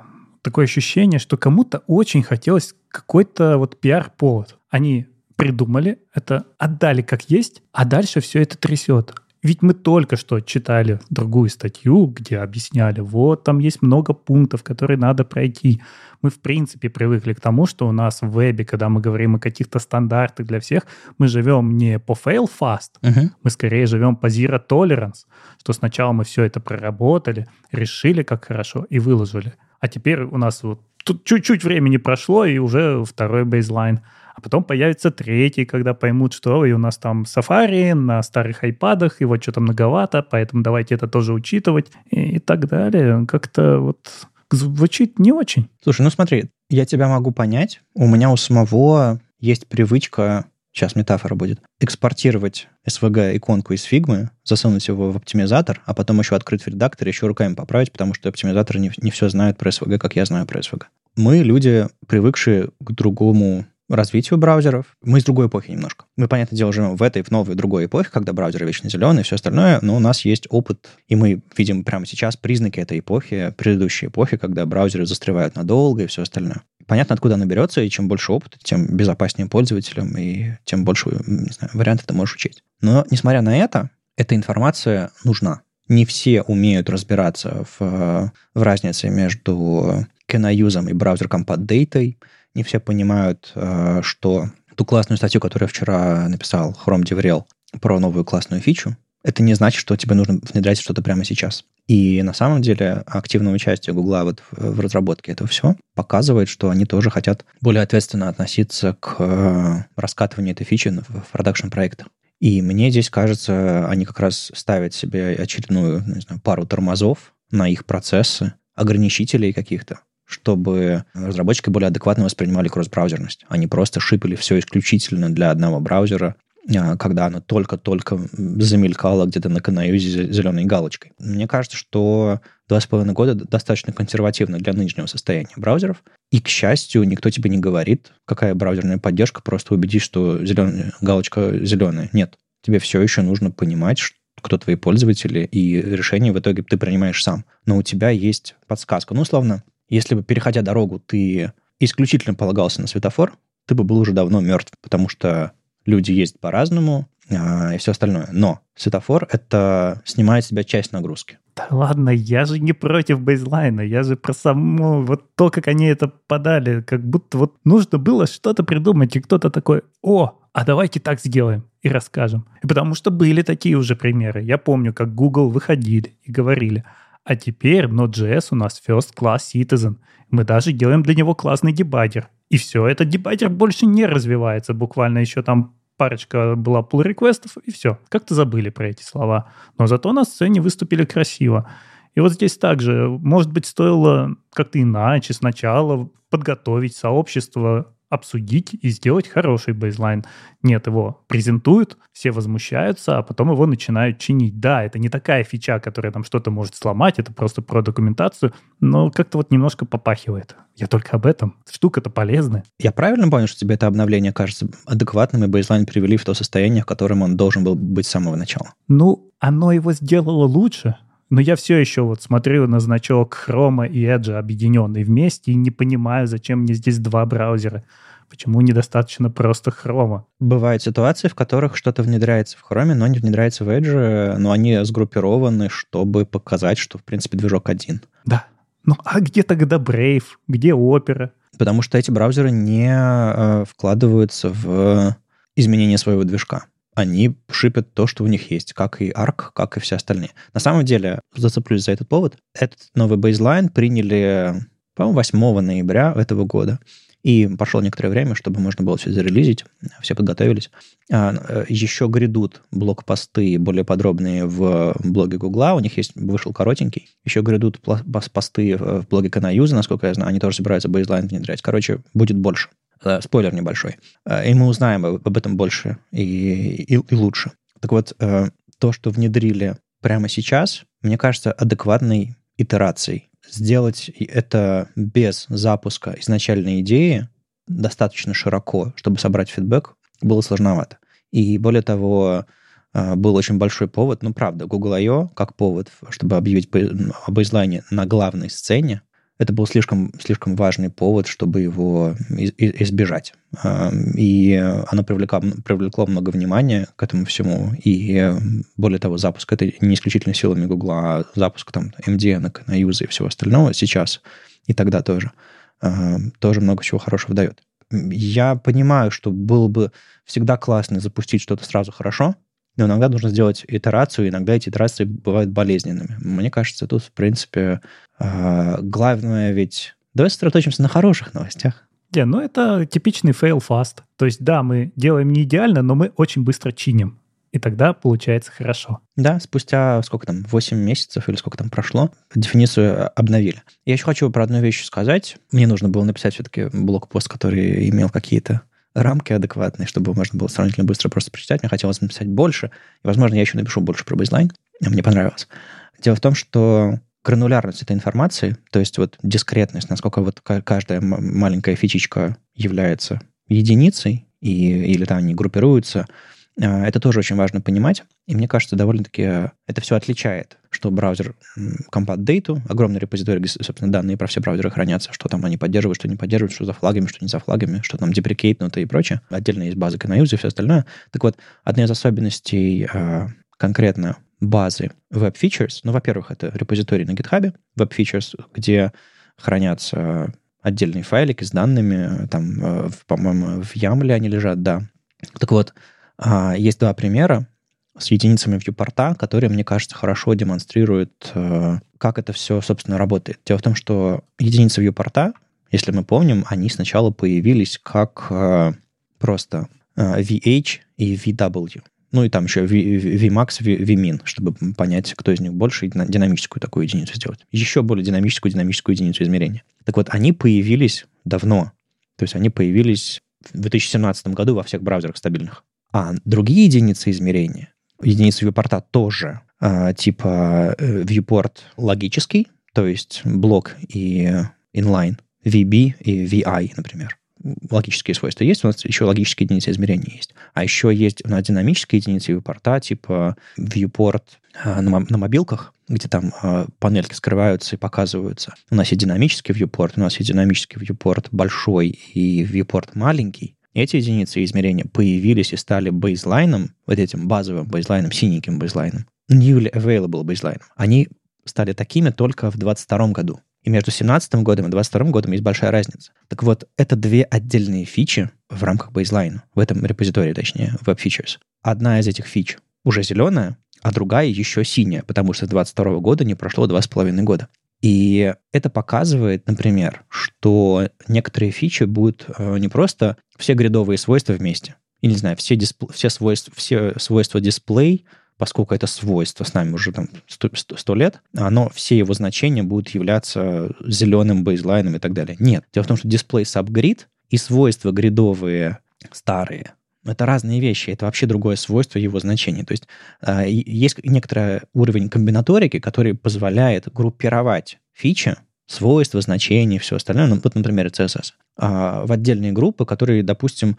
такое ощущение, что кому-то очень хотелось какой-то вот пиар-повод. Они придумали это, отдали как есть, а дальше все это трясет. Ведь мы только что читали другую статью, где объясняли, вот там есть много пунктов, которые надо пройти. Мы, в принципе, привыкли к тому, что у нас в вебе, когда мы говорим о каких-то стандартах для всех, мы живем не по fail fast, uh-huh. мы скорее живем по zero tolerance, что сначала мы все это проработали, решили, как хорошо, и выложили. А теперь у нас вот тут чуть-чуть времени прошло, и уже второй бейзлайн – а потом появится третий, когда поймут, что и у нас там Safari на старых айпадах, его что-то многовато, поэтому давайте это тоже учитывать и, и так далее. Как-то вот звучит не очень. Слушай, ну смотри, я тебя могу понять. У меня у самого есть привычка сейчас метафора будет, экспортировать SVG-иконку из фигмы, засунуть его в оптимизатор, а потом еще открыть в редакторе, еще руками поправить, потому что оптимизатор не, не все знает про SVG, как я знаю про SVG. Мы люди, привыкшие к другому развитию браузеров. Мы из другой эпохи немножко. Мы, понятное дело, живем в этой, в новой, другой эпохе, когда браузеры вечно зеленые и все остальное, но у нас есть опыт, и мы видим прямо сейчас признаки этой эпохи, предыдущей эпохи, когда браузеры застревают надолго и все остальное. Понятно, откуда она берется, и чем больше опыта, тем безопаснее пользователям, и тем больше не знаю, вариантов ты можешь учить. Но, несмотря на это, эта информация нужна. Не все умеют разбираться в, в разнице между киноюзом и браузер Compat Data, не все понимают, э, что ту классную статью, которую я вчера написал, Chrome DevRel, про новую классную фичу, это не значит, что тебе нужно внедрять что-то прямо сейчас. И на самом деле активное участие Гугла вот в разработке этого всего показывает, что они тоже хотят более ответственно относиться к э, раскатыванию этой фичи в продакшн-проектах. И мне здесь кажется, они как раз ставят себе очередную не знаю, пару тормозов на их процессы, ограничителей каких-то, чтобы разработчики более адекватно воспринимали кросс-браузерность. Они просто шипали все исключительно для одного браузера, а, когда оно только-только замелькало где-то на канаюзе зеленой галочкой. Мне кажется, что два с половиной года достаточно консервативно для нынешнего состояния браузеров. И, к счастью, никто тебе не говорит, какая браузерная поддержка, просто убедись, что зеленая, галочка зеленая. Нет. Тебе все еще нужно понимать, что кто твои пользователи, и решение в итоге ты принимаешь сам. Но у тебя есть подсказка. Ну, условно, если бы, переходя дорогу, ты исключительно полагался на светофор, ты бы был уже давно мертв, потому что люди ездят по-разному а, и все остальное. Но светофор — это снимает с себя часть нагрузки. Да ладно, я же не против бейзлайна, я же про само, вот то, как они это подали, как будто вот нужно было что-то придумать, и кто-то такой, о, а давайте так сделаем и расскажем. И потому что были такие уже примеры. Я помню, как Google выходили и говорили, а теперь Node.js у нас first class citizen. Мы даже делаем для него классный дебаггер. И все, этот дебаггер больше не развивается. Буквально еще там парочка была pull реквестов и все. Как-то забыли про эти слова. Но зато на сцене выступили красиво. И вот здесь также, может быть, стоило как-то иначе сначала подготовить сообщество обсудить и сделать хороший бейзлайн. Нет, его презентуют, все возмущаются, а потом его начинают чинить. Да, это не такая фича, которая там что-то может сломать, это просто про документацию, но как-то вот немножко попахивает. Я только об этом. Штука-то полезная. Я правильно понял, что тебе это обновление кажется адекватным, и бейзлайн привели в то состояние, в котором он должен был быть с самого начала? Ну, оно его сделало лучше, но я все еще вот смотрю на значок Chrome и Edge объединенные вместе и не понимаю, зачем мне здесь два браузера. Почему недостаточно просто Chrome? Бывают ситуации, в которых что-то внедряется в Chrome, но не внедряется в Edge, но они сгруппированы, чтобы показать, что, в принципе, движок один. Да. Ну, а где тогда Brave? Где Opera? Потому что эти браузеры не э, вкладываются в изменение своего движка они шипят то, что у них есть, как и ARC, как и все остальные. На самом деле, зацеплюсь за этот повод, этот новый бейзлайн приняли, по-моему, 8 ноября этого года. И пошло некоторое время, чтобы можно было все зарелизить, все подготовились. А, э, еще грядут блокпосты более подробные в блоге Гугла, у них есть, вышел коротенький. Еще грядут посты в блоге Канаюза, насколько я знаю, они тоже собираются бейзлайн внедрять. Короче, будет больше. Э, спойлер небольшой. Э, и мы узнаем об этом больше и, и, и лучше. Так вот, э, то, что внедрили прямо сейчас, мне кажется, адекватной итерацией. Сделать это без запуска изначальной идеи достаточно широко, чтобы собрать фидбэк, было сложновато. И более того, был очень большой повод, ну, правда, Google I.O. как повод, чтобы объявить об бейзлайне на главной сцене, это был слишком, слишком важный повод, чтобы его избежать. И оно привлекло, привлекло много внимания к этому всему. И более того, запуск это не исключительно силами Гугла, а запуск там MDN, на юза и всего остального сейчас, и тогда тоже, тоже много чего хорошего дает. Я понимаю, что было бы всегда классно запустить что-то сразу хорошо, но иногда нужно сделать итерацию, иногда эти итерации бывают болезненными. Мне кажется, тут, в принципе, а, главное ведь... Давай сосредоточимся на хороших новостях. Не, ну это типичный fail fast. То есть, да, мы делаем не идеально, но мы очень быстро чиним. И тогда получается хорошо. Да, спустя сколько там, 8 месяцев или сколько там прошло, дефиницию обновили. Я еще хочу про одну вещь сказать. Мне нужно было написать все-таки блокпост, который имел какие-то рамки адекватные, чтобы можно было сравнительно быстро просто прочитать. Мне хотелось написать больше. И, возможно, я еще напишу больше про бейзлайн. Мне понравилось. Дело в том, что гранулярность этой информации, то есть вот дискретность, насколько вот каждая маленькая фичечка является единицей, и, или там они группируются, это тоже очень важно понимать. И мне кажется, довольно-таки это все отличает, что браузер Compat Data, огромный репозиторий, где, собственно, данные про все браузеры хранятся, что там они поддерживают, что не поддерживают, что за флагами, что не за флагами, что там деприкейтнуто и прочее. Отдельно есть базы Canuse и все остальное. Так вот, одна из особенностей а, конкретно базы Web Features, ну, во-первых, это репозиторий на GitHub, Web Features, где хранятся отдельные файлики с данными, там, э, по-моему, в YAML они лежат, да. Так вот, а, есть два примера с единицами viewport, которые, мне кажется, хорошо демонстрируют, э, как это все, собственно, работает. Дело в том, что единицы viewport, если мы помним, они сначала появились как э, просто VH и VW. Ну и там еще Vmax, Vmin, чтобы понять, кто из них больше, и динамическую такую единицу сделать. Еще более динамическую динамическую единицу измерения. Так вот, они появились давно. То есть они появились в 2017 году во всех браузерах стабильных. А другие единицы измерения, единицы viewport тоже, а, типа э, viewport логический, то есть блок и inline, VB и VI, например логические свойства есть, у нас еще логические единицы измерения есть. А еще есть у нас динамические единицы viewport, типа viewport а, на, на мобилках, где там э, панельки скрываются и показываются. У нас есть динамический viewport, у нас есть динамический viewport большой и viewport маленький. Эти единицы измерения появились и стали бейзлайном, вот этим базовым бейзлайном, синеньким бейзлайном, newly available бейзлайном. Они стали такими только в 2022 году. И между 17 годом и 22 годом есть большая разница. Так вот, это две отдельные фичи в рамках бейзлайна, в этом репозитории, точнее, Web Features. Одна из этих фич уже зеленая, а другая еще синяя, потому что с 22 года не прошло два с половиной года. И это показывает, например, что некоторые фичи будут э, не просто все грядовые свойства вместе, или, не знаю, все, дисп... все, свойства, все свойства дисплей поскольку это свойство с нами уже там 100, 100 лет, оно, все его значения будут являться зеленым бейзлайном и так далее. Нет. Дело в том, что display subgrid и свойства гридовые старые, это разные вещи, это вообще другое свойство его значения. То есть э, есть некоторый уровень комбинаторики, который позволяет группировать фичи, свойства, значения все остальное, ну, вот, например, CSS, э, в отдельные группы, которые, допустим,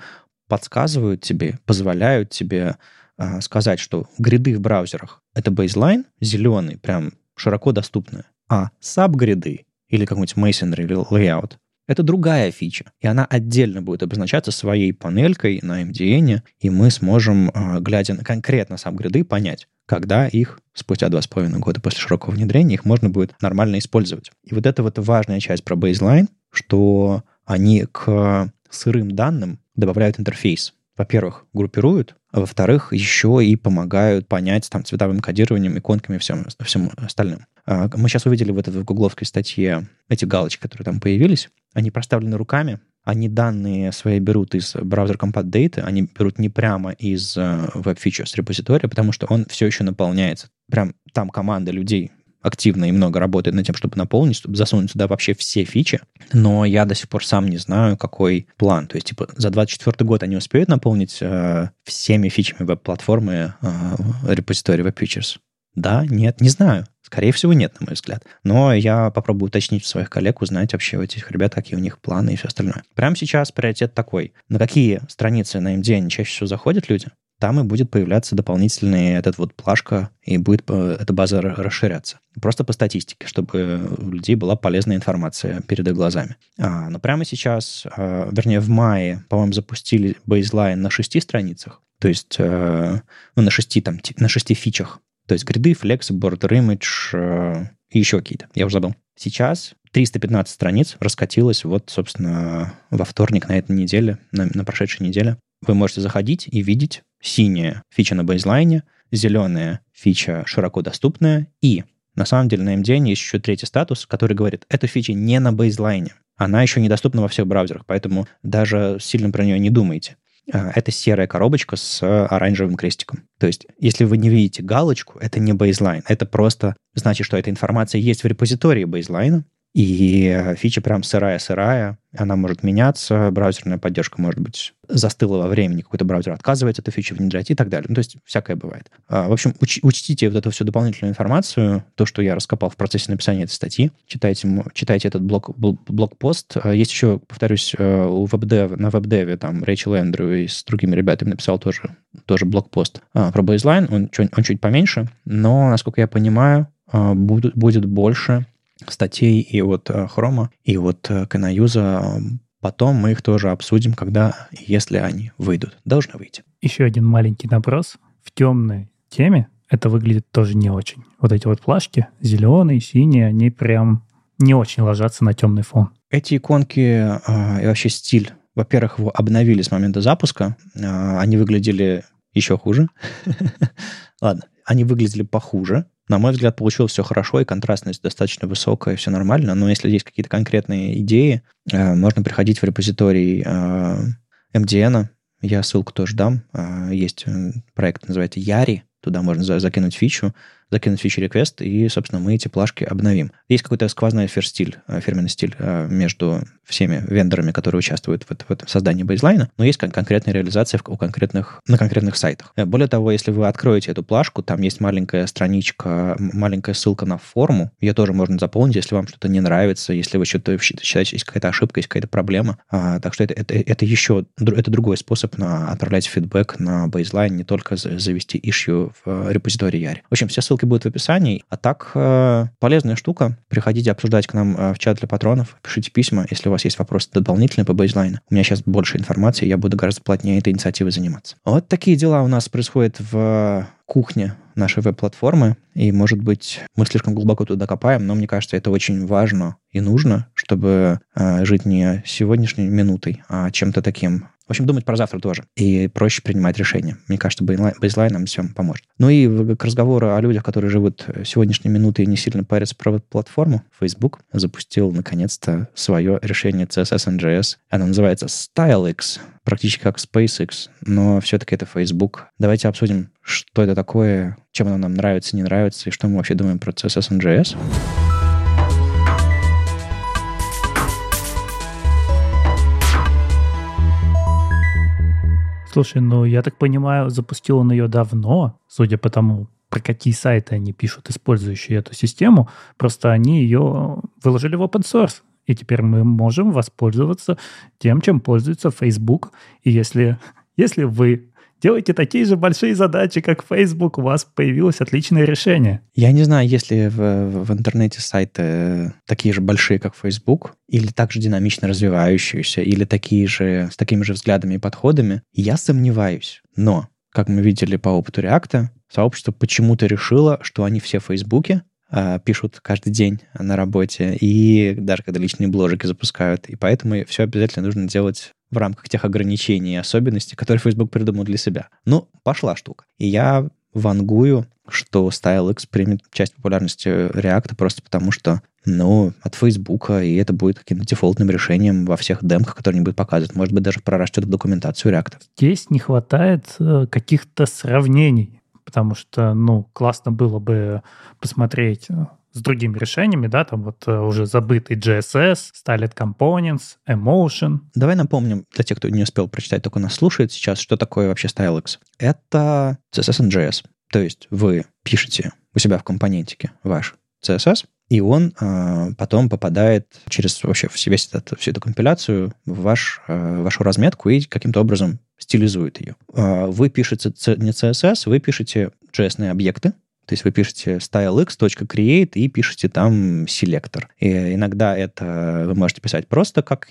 подсказывают тебе, позволяют тебе э, сказать, что гриды в браузерах — это бейзлайн, зеленый, прям широко доступный, а сабгриды или какой-нибудь masonry или layout это другая фича, и она отдельно будет обозначаться своей панелькой на MDN, и мы сможем, а, глядя на конкретно сам гриды, понять, когда их спустя два с половиной года после широкого внедрения их можно будет нормально использовать. И вот это вот важная часть про baseline, что они к сырым данным добавляют интерфейс. Во-первых, группируют, а во-вторых, еще и помогают понять там цветовым кодированием, иконками и всем, всем остальным. А, мы сейчас увидели в этой в гугловской статье эти галочки, которые там появились. Они проставлены руками, они данные свои берут из браузер Compat Data, они берут не прямо из э, Web Features репозитория, потому что он все еще наполняется. Прям там команда людей активно и много работает над тем, чтобы наполнить, чтобы засунуть туда вообще все фичи, но я до сих пор сам не знаю, какой план. То есть, типа, за 24 год они успеют наполнить э, всеми фичами веб-платформы э, репозиторий Web Features? Да, нет, не знаю. Скорее всего, нет, на мой взгляд. Но я попробую уточнить у своих коллег, узнать вообще у этих ребят, какие у них планы и все остальное. Прямо сейчас приоритет такой. На какие страницы на MD чаще всего заходят люди? Там и будет появляться дополнительный этот вот плашка, и будет э, эта база расширяться. Просто по статистике, чтобы у людей была полезная информация перед их глазами. А, но прямо сейчас, а, вернее, в мае, по-моему, запустили бейзлайн на шести страницах. То есть, а, ну, на шести, там, на шести фичах то есть гриды, Flex, Border Image э, и еще какие-то. Я уже забыл. Сейчас 315 страниц раскатилось вот, собственно, во вторник на этой неделе, на, на прошедшей неделе. Вы можете заходить и видеть синяя фича на бейзлайне, зеленая фича широко доступная и на самом деле на MDN есть еще третий статус, который говорит, эта фича не на бейзлайне. Она еще недоступна во всех браузерах, поэтому даже сильно про нее не думайте. А, это серая коробочка с оранжевым крестиком. То есть, если вы не видите галочку, это не бейзлайн. Это просто значит, что эта информация есть в репозитории бейзлайна, и фича прям сырая-сырая, она может меняться, браузерная поддержка может быть застыла во времени, какой-то браузер отказывается эту фичу внедрять и так далее. Ну, то есть всякое бывает. А, в общем, уч- учтите вот эту всю дополнительную информацию, то, что я раскопал в процессе написания этой статьи. Читайте, читайте этот блог, блог-пост. А, есть еще, повторюсь, э, у WebDev, на WebDev там Рэйчел Эндрю и с другими ребятами написал тоже, тоже блог-пост а, про Baseline. Он, он чуть поменьше, но, насколько я понимаю, будет, будет больше статей и от Хрома, и от Канаюза. Потом мы их тоже обсудим, когда, если они выйдут. Должны выйти. Еще один маленький вопрос. В темной теме это выглядит тоже не очень. Вот эти вот плашки, зеленые, синие, они прям не очень ложатся на темный фон. Эти иконки э, и вообще стиль, во-первых, его обновили с момента запуска. Э, они выглядели еще хуже. [LAUGHS] Ладно, они выглядели похуже, на мой взгляд, получилось все хорошо, и контрастность достаточно высокая, все нормально, но если есть какие-то конкретные идеи, э, можно приходить в репозиторий э, MDN, я ссылку тоже дам. Э, есть проект, называется Яри, туда можно закинуть фичу, закинуть фичи реквест, и, собственно, мы эти плашки обновим. Есть какой-то сквозной фир-стиль, э, фирменный стиль э, между всеми вендорами, которые участвуют в, в этом создании бейзлайна, но есть конкретная реализация у конкретных, на конкретных сайтах. Э, более того, если вы откроете эту плашку, там есть маленькая страничка, маленькая ссылка на форму, ее тоже можно заполнить, если вам что-то не нравится, если вы что-то считаете, есть какая-то ошибка, есть какая-то проблема. А, так что это, это, это еще это другой способ на, отправлять фидбэк на бейзлайн, не только завести issue в репозитории Яри. В общем, все ссылки ссылки будут в описании. А так, э, полезная штука. Приходите обсуждать к нам э, в чат для патронов, пишите письма, если у вас есть вопросы дополнительные по бейзлайну. У меня сейчас больше информации, я буду гораздо плотнее этой инициативой заниматься. Вот такие дела у нас происходят в кухне нашей веб-платформы, и, может быть, мы слишком глубоко туда копаем, но мне кажется, это очень важно и нужно, чтобы э, жить не сегодняшней минутой, а чем-то таким в общем, думать про завтра тоже. И проще принимать решения. Мне кажется, бейзлайн нам всем поможет. Ну и к разговору о людях, которые живут сегодняшней минутой и не сильно парятся про платформу, Facebook запустил наконец-то свое решение CSS NGS. Оно называется StyleX, практически как SpaceX, но все-таки это Facebook. Давайте обсудим, что это такое, чем оно нам нравится, не нравится, и что мы вообще думаем про CSS NGS. Слушай, ну я так понимаю, запустил он ее давно, судя по тому, про какие сайты они пишут, использующие эту систему. Просто они ее выложили в open source. И теперь мы можем воспользоваться тем, чем пользуется Facebook. И если, [LAUGHS] если вы делаете такие же большие задачи, как Facebook, у вас появилось отличное решение. Я не знаю, есть ли в, в интернете сайты такие же большие, как Facebook, или также динамично развивающиеся, или такие же, с такими же взглядами и подходами. Я сомневаюсь. Но, как мы видели по опыту React, сообщество почему-то решило, что они все в Фейсбуке, а, пишут каждый день на работе, и даже когда личные бложики запускают. И поэтому все обязательно нужно делать в рамках тех ограничений и особенностей, которые Facebook придумал для себя. Ну, пошла штука. И я вангую, что StyleX примет часть популярности React просто потому, что, ну, от Facebook, и это будет каким-то дефолтным решением во всех демках, которые они будут показывать. Может быть, даже прорастет в документацию React. Здесь не хватает э, каких-то сравнений потому что, ну, классно было бы посмотреть э, с другими решениями, да, там вот э, уже забытый GSS, Styled Components, Emotion. Давай напомним для тех, кто не успел прочитать, только нас слушает сейчас, что такое вообще StyleX. Это CSS and JS. То есть вы пишете у себя в компонентике ваш CSS, и он э, потом попадает через вообще весь этот, всю эту компиляцию в ваш, э, вашу разметку и каким-то образом стилизует ее. Э, вы пишете не CSS, вы пишете JS объекты, то есть вы пишете stylex.create и пишете там селектор. И иногда это вы можете писать просто как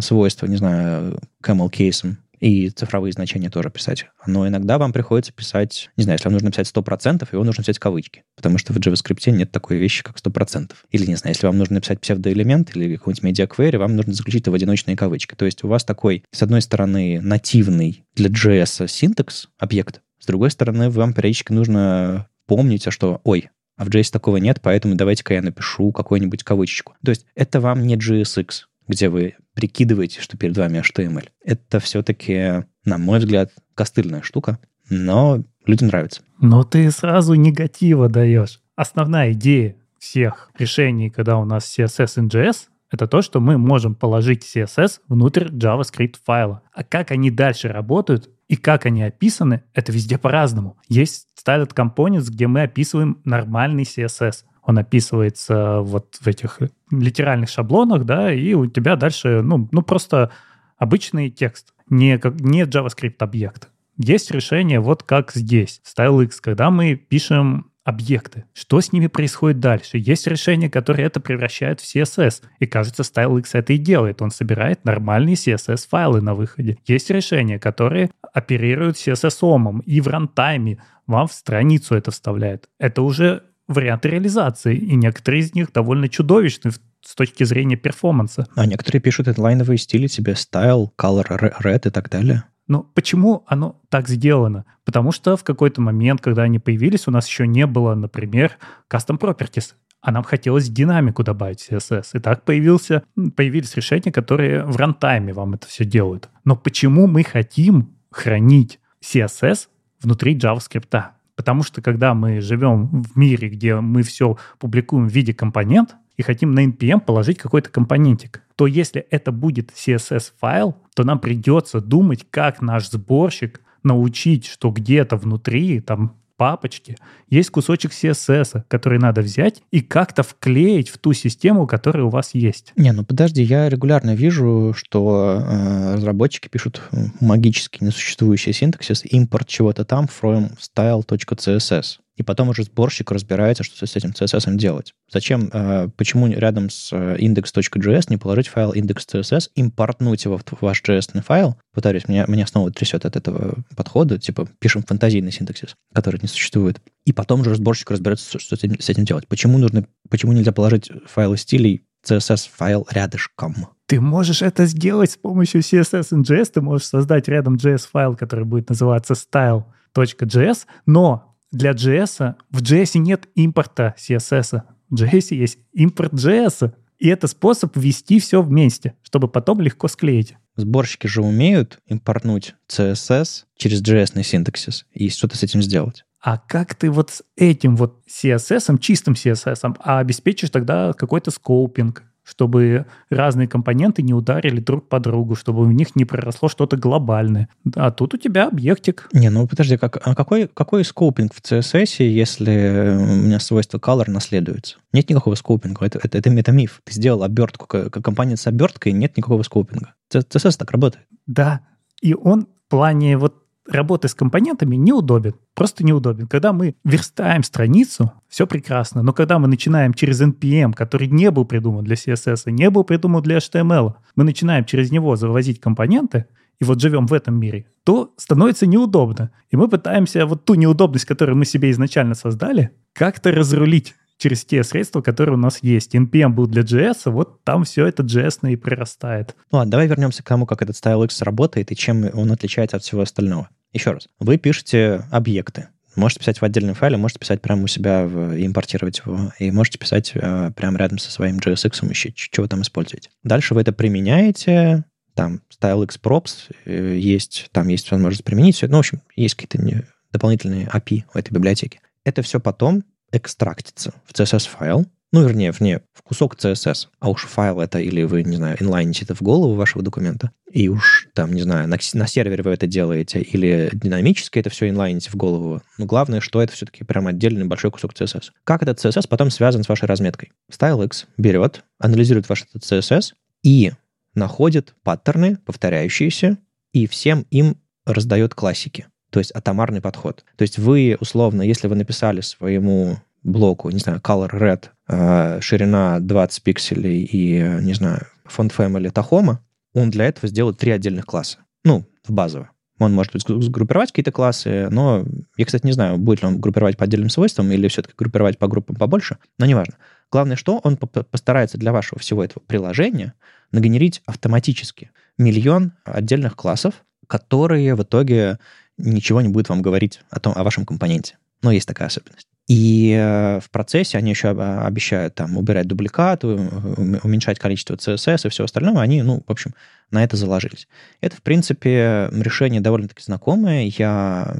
свойство, не знаю, camel кейсом, и цифровые значения тоже писать. Но иногда вам приходится писать, не знаю, если вам нужно писать 100%, его нужно писать кавычки, потому что в JavaScript нет такой вещи, как 100%. Или, не знаю, если вам нужно написать псевдоэлемент или какой-нибудь query, вам нужно заключить это в одиночные кавычки. То есть у вас такой, с одной стороны, нативный для JS синтекс объект, с другой стороны, вам периодически нужно помнить, а что, ой, а в JS такого нет, поэтому давайте-ка я напишу какую-нибудь кавычечку. То есть это вам не JSX, где вы прикидываете, что перед вами HTML. Это все-таки, на мой взгляд, костыльная штука, но людям нравится. Но ты сразу негатива даешь. Основная идея всех решений, когда у нас CSS и JS, это то, что мы можем положить CSS внутрь JavaScript файла. А как они дальше работают и как они описаны, это везде по-разному. Есть Styled Components, где мы описываем нормальный CSS он описывается вот в этих литеральных шаблонах, да, и у тебя дальше, ну, ну просто обычный текст, не, как, не JavaScript объект. Есть решение вот как здесь, StyleX, когда мы пишем объекты. Что с ними происходит дальше? Есть решение, которое это превращает в CSS. И кажется, StyleX это и делает. Он собирает нормальные CSS-файлы на выходе. Есть решения, которые оперируют CSS-омом и в рантайме вам в страницу это вставляет. Это уже варианты реализации, и некоторые из них довольно чудовищны с точки зрения перформанса. А некоторые пишут инлайновые стили себе, style, color, red и так далее. Но почему оно так сделано? Потому что в какой-то момент, когда они появились, у нас еще не было, например, custom properties. А нам хотелось динамику добавить в CSS. И так появился, появились решения, которые в рантайме вам это все делают. Но почему мы хотим хранить CSS внутри JavaScript? Потому что когда мы живем в мире, где мы все публикуем в виде компонент, и хотим на NPM положить какой-то компонентик, то если это будет CSS-файл, то нам придется думать, как наш сборщик научить, что где-то внутри, там папочке есть кусочек CSS, который надо взять и как-то вклеить в ту систему, которая у вас есть. Не, ну подожди, я регулярно вижу, что э, разработчики пишут магически несуществующий синтаксис, импорт чего-то там from style.css и потом уже сборщик разбирается, что с этим CSS делать. Зачем, э, почему рядом с э, index.js не положить файл index.css, импортнуть его в ваш JS файл? Повторюсь, меня, меня снова трясет от этого подхода, типа пишем фантазийный синтаксис, который не существует. И потом уже сборщик разберется, что с этим, с этим делать. Почему, нужно, почему нельзя положить файлы стилей CSS-файл рядышком? Ты можешь это сделать с помощью CSS и JS. Ты можешь создать рядом JS-файл, который будет называться style.js, но для JS в JS нет импорта CSS. В JS есть импорт JS. И это способ ввести все вместе, чтобы потом легко склеить. Сборщики же умеют импортнуть CSS через JS синтаксис и что-то с этим сделать. А как ты вот с этим вот CSS, чистым CSS, а обеспечишь тогда какой-то скоупинг, чтобы разные компоненты не ударили друг по другу, чтобы в них не проросло что-то глобальное. А тут у тебя объектик. Не, ну подожди, как, а какой, какой скопинг в CSS, если у меня свойство color наследуется? Нет никакого скопинга, это, это, это, это миф. Ты сделал обертку, компонент с оберткой, нет никакого скопинга. CSS так работает. Да, и он в плане вот работы с компонентами неудобен, просто неудобен. Когда мы верстаем страницу, все прекрасно, но когда мы начинаем через NPM, который не был придуман для CSS, не был придуман для HTML, мы начинаем через него завозить компоненты, и вот живем в этом мире, то становится неудобно. И мы пытаемся вот ту неудобность, которую мы себе изначально создали, как-то разрулить через те средства, которые у нас есть. NPM был для JS, вот там все это JS и прирастает. Ну ладно, давай вернемся к тому, как этот StyleX работает и чем он отличается от всего остального. Еще раз, вы пишете объекты. Можете писать в отдельном файле, можете писать прямо у себя в, импортировать его, и можете писать э, прямо рядом со своим JSX еще, вы там используете. Дальше вы это применяете, там StyleX props э, есть, там есть возможность применить все. Ну, в общем, есть какие-то дополнительные API в этой библиотеке. Это все потом экстрактится в CSS-файл, ну, вернее, вне, в кусок CSS. А уж файл это, или вы, не знаю, инлайните это в голову вашего документа, и уж там, не знаю, на, на сервере вы это делаете, или динамически это все инлайните в голову. Но главное, что это все-таки прям отдельный большой кусок CSS. Как этот CSS потом связан с вашей разметкой? StyleX берет, анализирует ваш этот CSS и находит паттерны, повторяющиеся, и всем им раздает классики то есть атомарный подход. То есть вы, условно, если вы написали своему блоку, не знаю, color red, э, ширина 20 пикселей и, не знаю, font family Tahoma, он для этого сделает три отдельных класса. Ну, в базово. Он может сгруппировать какие-то классы, но я, кстати, не знаю, будет ли он группировать по отдельным свойствам или все-таки группировать по группам побольше, но неважно. Главное, что он постарается для вашего всего этого приложения нагенерить автоматически миллион отдельных классов, которые в итоге ничего не будет вам говорить о, том, о вашем компоненте. Но есть такая особенность. И э, в процессе они еще обещают там убирать дубликаты, уменьшать количество CSS и все остальное. Они, ну, в общем, на это заложились. Это, в принципе, решение довольно-таки знакомое. Я...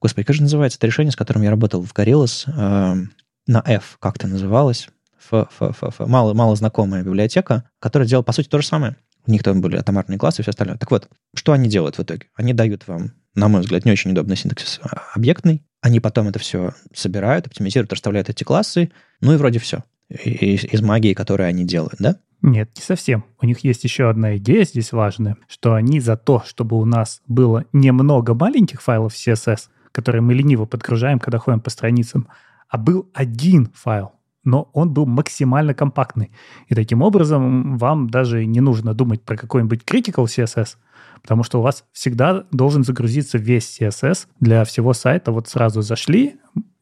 Господи, как же называется это решение, с которым я работал в Gorillaz? Э, на F как-то называлось. F, F, F, F. Мало, мало знакомая библиотека, которая делала, по сути, то же самое. У них там были атомарные классы и все остальное. Так вот, что они делают в итоге? Они дают вам на мой взгляд, не очень удобный синтаксис а, объектный. Они потом это все собирают, оптимизируют, расставляют эти классы, ну и вроде все. Из, из магии, которую они делают, да? Нет, не совсем. У них есть еще одна идея здесь важная, что они за то, чтобы у нас было немного маленьких файлов CSS, которые мы лениво подгружаем, когда ходим по страницам, а был один файл, но он был максимально компактный. И таким образом вам даже не нужно думать про какой-нибудь critical CSS, потому что у вас всегда должен загрузиться весь CSS для всего сайта. Вот сразу зашли,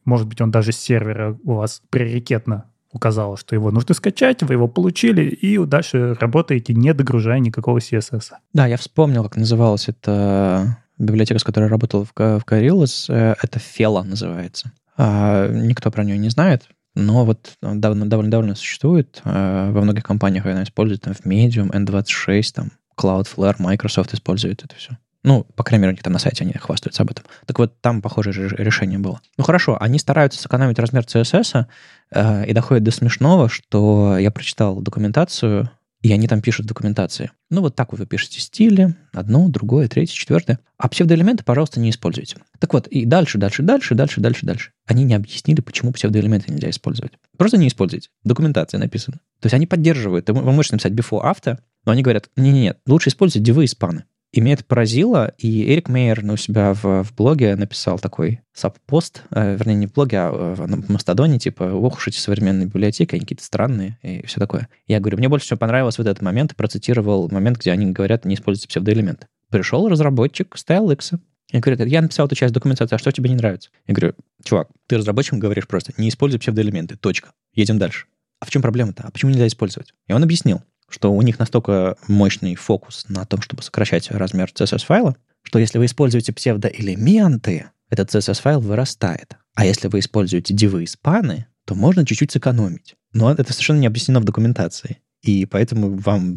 может быть, он даже с сервера у вас приоритетно указал, что его нужно скачать, вы его получили, и дальше работаете, не догружая никакого CSS. Да, я вспомнил, как называлась эта библиотека, с которой я работал в, в Gorillaz. Э, это Fela называется. А, никто про нее не знает, но вот довольно-довольно существует. А, во многих компаниях она используется, там, в Medium, N26, там, Cloudflare, Microsoft использует это все. Ну, по крайней мере, у них там на сайте они хвастаются об этом. Так вот, там похожее же решение было. Ну хорошо, они стараются сэкономить размер CSS, э, и доходит до смешного, что я прочитал документацию, и они там пишут в документации. Ну, вот так вот вы пишете стили, одно, другое, третье, четвертое. А псевдоэлементы, пожалуйста, не используйте. Так вот, и дальше, дальше, дальше, дальше, дальше, дальше. Они не объяснили, почему псевдоэлементы нельзя использовать. Просто не используйте. В документации написано. То есть они поддерживают. Вы можете написать before, after, но они говорят, нет-нет, лучше использовать дивы и спаны. И меня это поразило, и Эрик Мейер ну, у себя в, в блоге написал такой сабпост, э, вернее, не в блоге, а в, в Мастодоне, типа, ох уж эти современные библиотеки, они какие-то странные и все такое. Я говорю, мне больше всего понравилось вот этот момент, процитировал момент, где они говорят, не используйте псевдоэлементы. Пришел разработчик StyleX, и говорит, я написал эту часть документации, а что тебе не нравится? Я говорю, чувак, ты разработчикам говоришь просто, не используй псевдоэлементы, точка. Едем дальше. А в чем проблема-то? А почему нельзя использовать? И он объяснил что у них настолько мощный фокус на том, чтобы сокращать размер CSS-файла, что если вы используете псевдоэлементы, этот CSS-файл вырастает. А если вы используете дивы и спаны, то можно чуть-чуть сэкономить. Но это совершенно не объяснено в документации. И поэтому вам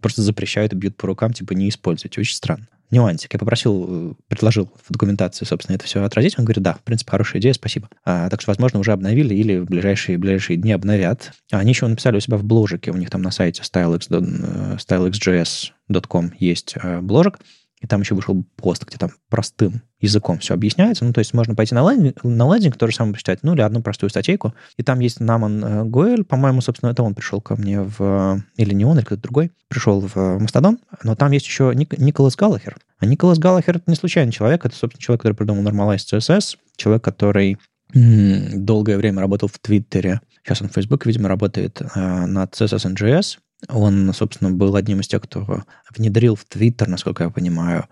просто запрещают и бьют по рукам, типа, не используйте. Очень странно. Нюансик. Я попросил, э, предложил в документации, собственно, это все отразить. Он говорит, да, в принципе, хорошая идея, спасибо. А, так что, возможно, уже обновили или в ближайшие, ближайшие дни обновят. А они еще написали у себя в бложике, у них там на сайте stylex, э, stylexjs.com есть э, бложик, и там еще вышел пост, где там простым языком все объясняется. Ну, то есть можно пойти на лендинг, на лендинг то самое почитать, ну, или одну простую статейку. И там есть Наман э, Гоэль, по-моему, собственно, это он пришел ко мне в... Или не он, или кто-то другой. Пришел в Мастодон. Но там есть еще Ник, Николас Галлахер. А Николас Галлахер — это не случайный человек. Это, собственно, человек, который придумал Normalize CSS. Человек, который долгое время работал в Твиттере. Сейчас он в Фейсбуке, видимо, работает э, над CSS NGS. Он, собственно, был одним из тех, кто внедрил в Twitter, насколько я понимаю,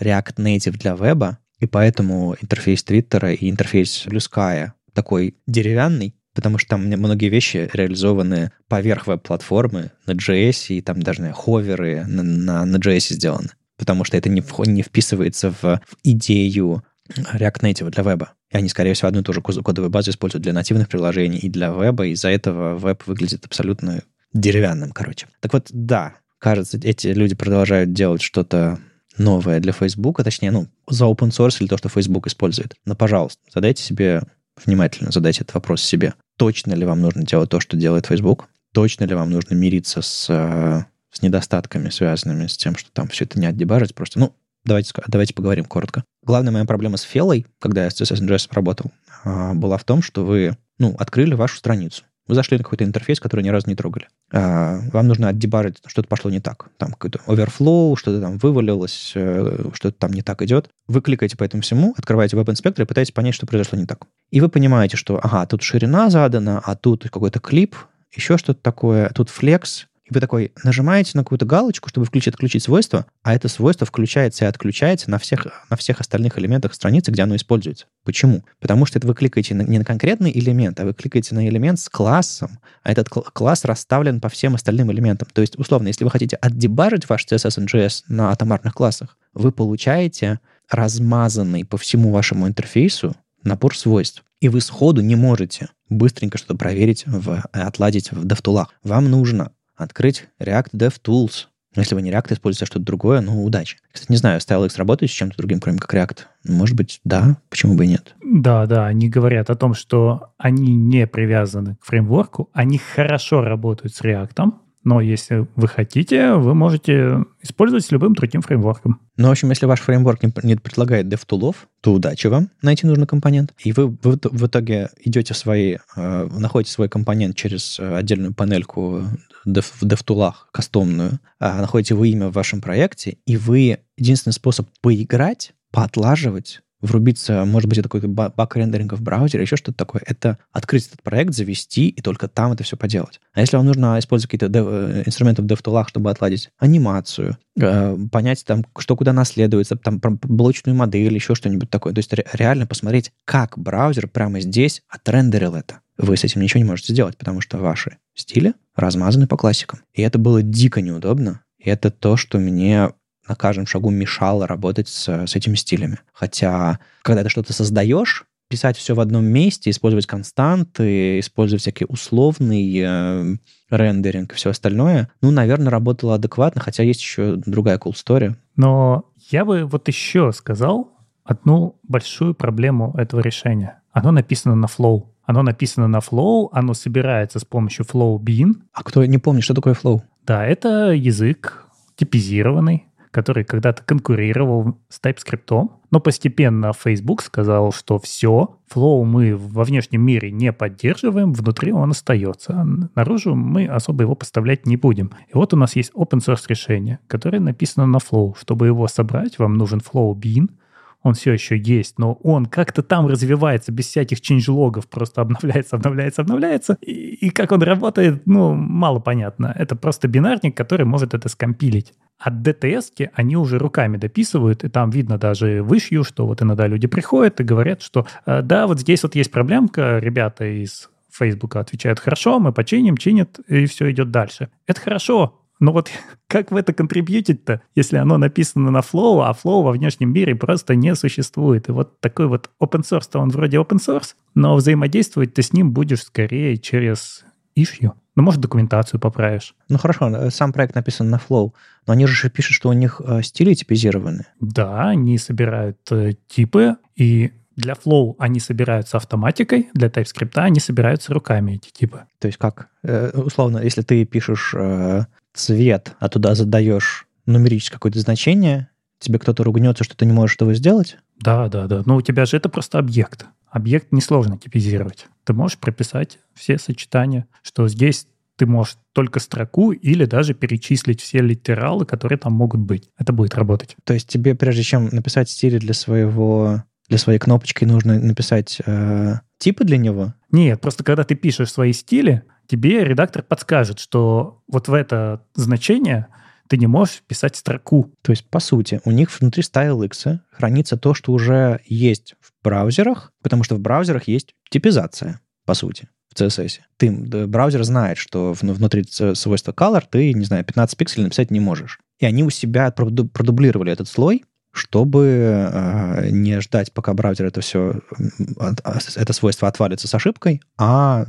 React Native для веба, и поэтому интерфейс Твиттера и интерфейс Blue Sky такой деревянный, потому что там многие вещи реализованы поверх веб-платформы на JS, и там даже ховеры на, на, на JS сделаны, потому что это не, в, не вписывается в, в идею React Native для веба. И они, скорее всего, одну и ту же кодовую базу используют для нативных приложений и для веба, и из-за этого веб выглядит абсолютно деревянным, короче. Так вот, да, кажется, эти люди продолжают делать что-то новое для Facebook, а точнее, ну, за open source или то, что Facebook использует. Но, пожалуйста, задайте себе внимательно, задайте этот вопрос себе. Точно ли вам нужно делать то, что делает Facebook? Точно ли вам нужно мириться с, э, с недостатками, связанными с тем, что там все это не отдебажить? Просто, ну, давайте, давайте поговорим коротко. Главная моя проблема с Фелой, когда я с CSS работал, а, была в том, что вы, ну, открыли вашу страницу. Вы зашли на какой-то интерфейс, который ни разу не трогали. А, вам нужно отдебажить, что-то пошло не так. Там какой-то overflow, что-то там вывалилось, э, что-то там не так идет. Вы кликаете по этому всему, открываете веб-инспектор и пытаетесь понять, что произошло не так. И вы понимаете, что, ага, тут ширина задана, а тут какой-то клип, еще что-то такое, тут флекс, и вы такой нажимаете на какую-то галочку, чтобы включить, отключить свойство, а это свойство включается и отключается на всех, на всех остальных элементах страницы, где оно используется. Почему? Потому что это вы кликаете на, не на конкретный элемент, а вы кликаете на элемент с классом, а этот класс расставлен по всем остальным элементам. То есть, условно, если вы хотите отдебажить ваш CSS NGS на атомарных классах, вы получаете размазанный по всему вашему интерфейсу набор свойств. И вы сходу не можете быстренько что-то проверить, в, отладить в DevTools. Вам нужно открыть React DevTools. Но если вы не React используете, а что-то другое, ну, удачи. Кстати, не знаю, StyleX работает с чем-то другим, кроме как React. Может быть, да, почему бы и нет? Да, да, они говорят о том, что они не привязаны к фреймворку, они хорошо работают с React, но если вы хотите, вы можете использовать с любым другим фреймворком. Ну, в общем, если ваш фреймворк не, не предлагает DevTools, то удачи вам найти нужный компонент. И вы, вы в итоге идете свои, э, находите свой компонент через э, отдельную панельку в DevTools, кастомную, э, находите вы имя в вашем проекте, и вы единственный способ поиграть, поотлаживать врубиться, может быть, это какой-то бак-рендеринг в браузере, еще что-то такое, это открыть этот проект, завести и только там это все поделать. А если вам нужно использовать какие-то дев, э, инструменты в DevTools, чтобы отладить анимацию, э, понять там, что куда наследуется, там блочную модель, еще что-нибудь такое, то есть ре- реально посмотреть, как браузер прямо здесь отрендерил это. Вы с этим ничего не можете сделать, потому что ваши стили размазаны по классикам. И это было дико неудобно. И это то, что мне на каждом шагу мешало работать с, с этими стилями. Хотя, когда ты что-то создаешь, писать все в одном месте, использовать константы, использовать всякий условный э, рендеринг и все остальное, ну, наверное, работало адекватно, хотя есть еще другая cool story. Но я бы вот еще сказал одну большую проблему этого решения. Оно написано на Flow. Оно написано на Flow, оно собирается с помощью Flow Bean. А кто не помнит, что такое Flow? Да, это язык типизированный, который когда-то конкурировал с TypeScript, но постепенно Facebook сказал, что все, Flow мы во внешнем мире не поддерживаем, внутри он остается. Наружу мы особо его поставлять не будем. И вот у нас есть open source решение, которое написано на Flow. Чтобы его собрать, вам нужен Flow Bean, он все еще есть, но он как-то там развивается без всяких ченджлогов, просто обновляется, обновляется, обновляется. И, и как он работает, ну, мало понятно. Это просто бинарник, который может это скомпилить. А DTS они уже руками дописывают, и там видно даже вышью, что вот иногда люди приходят и говорят, что э, да, вот здесь вот есть проблемка, ребята из Фейсбука отвечают, хорошо, мы починим, чинят, и все идет дальше. Это хорошо, но вот [LAUGHS] как в это контрибьютить-то, если оно написано на Flow, а Flow во внешнем мире просто не существует? И вот такой вот open source-то он вроде open source, но взаимодействовать ты с ним будешь скорее через issue. Ну, может, документацию поправишь. Ну, хорошо, э, сам проект написан на Flow, но они же пишут, что у них э, стили типизированы. Да, они собирают э, типы, и для Flow они собираются автоматикой, для TypeScript они собираются руками, эти типы. То есть как? Условно, если ты пишешь цвет, а туда задаешь нумерическое какое-то значение, тебе кто-то ругнется, что ты не можешь этого сделать? Да, да, да. Но у тебя же это просто объект. Объект несложно типизировать. Ты можешь прописать все сочетания, что здесь ты можешь только строку или даже перечислить все литералы, которые там могут быть. Это будет работать. То есть тебе, прежде чем написать стили для своего для своей кнопочки нужно написать э, типы для него? Нет, просто когда ты пишешь свои стили, тебе редактор подскажет, что вот в это значение ты не можешь писать строку. То есть, по сути, у них внутри StyleX хранится то, что уже есть в браузерах, потому что в браузерах есть типизация, по сути, в CSS. Ты, браузер знает, что внутри свойства color ты, не знаю, 15 пикселей написать не можешь. И они у себя продублировали этот слой, чтобы э, не ждать, пока браузер это все, это свойство отвалится с ошибкой, а,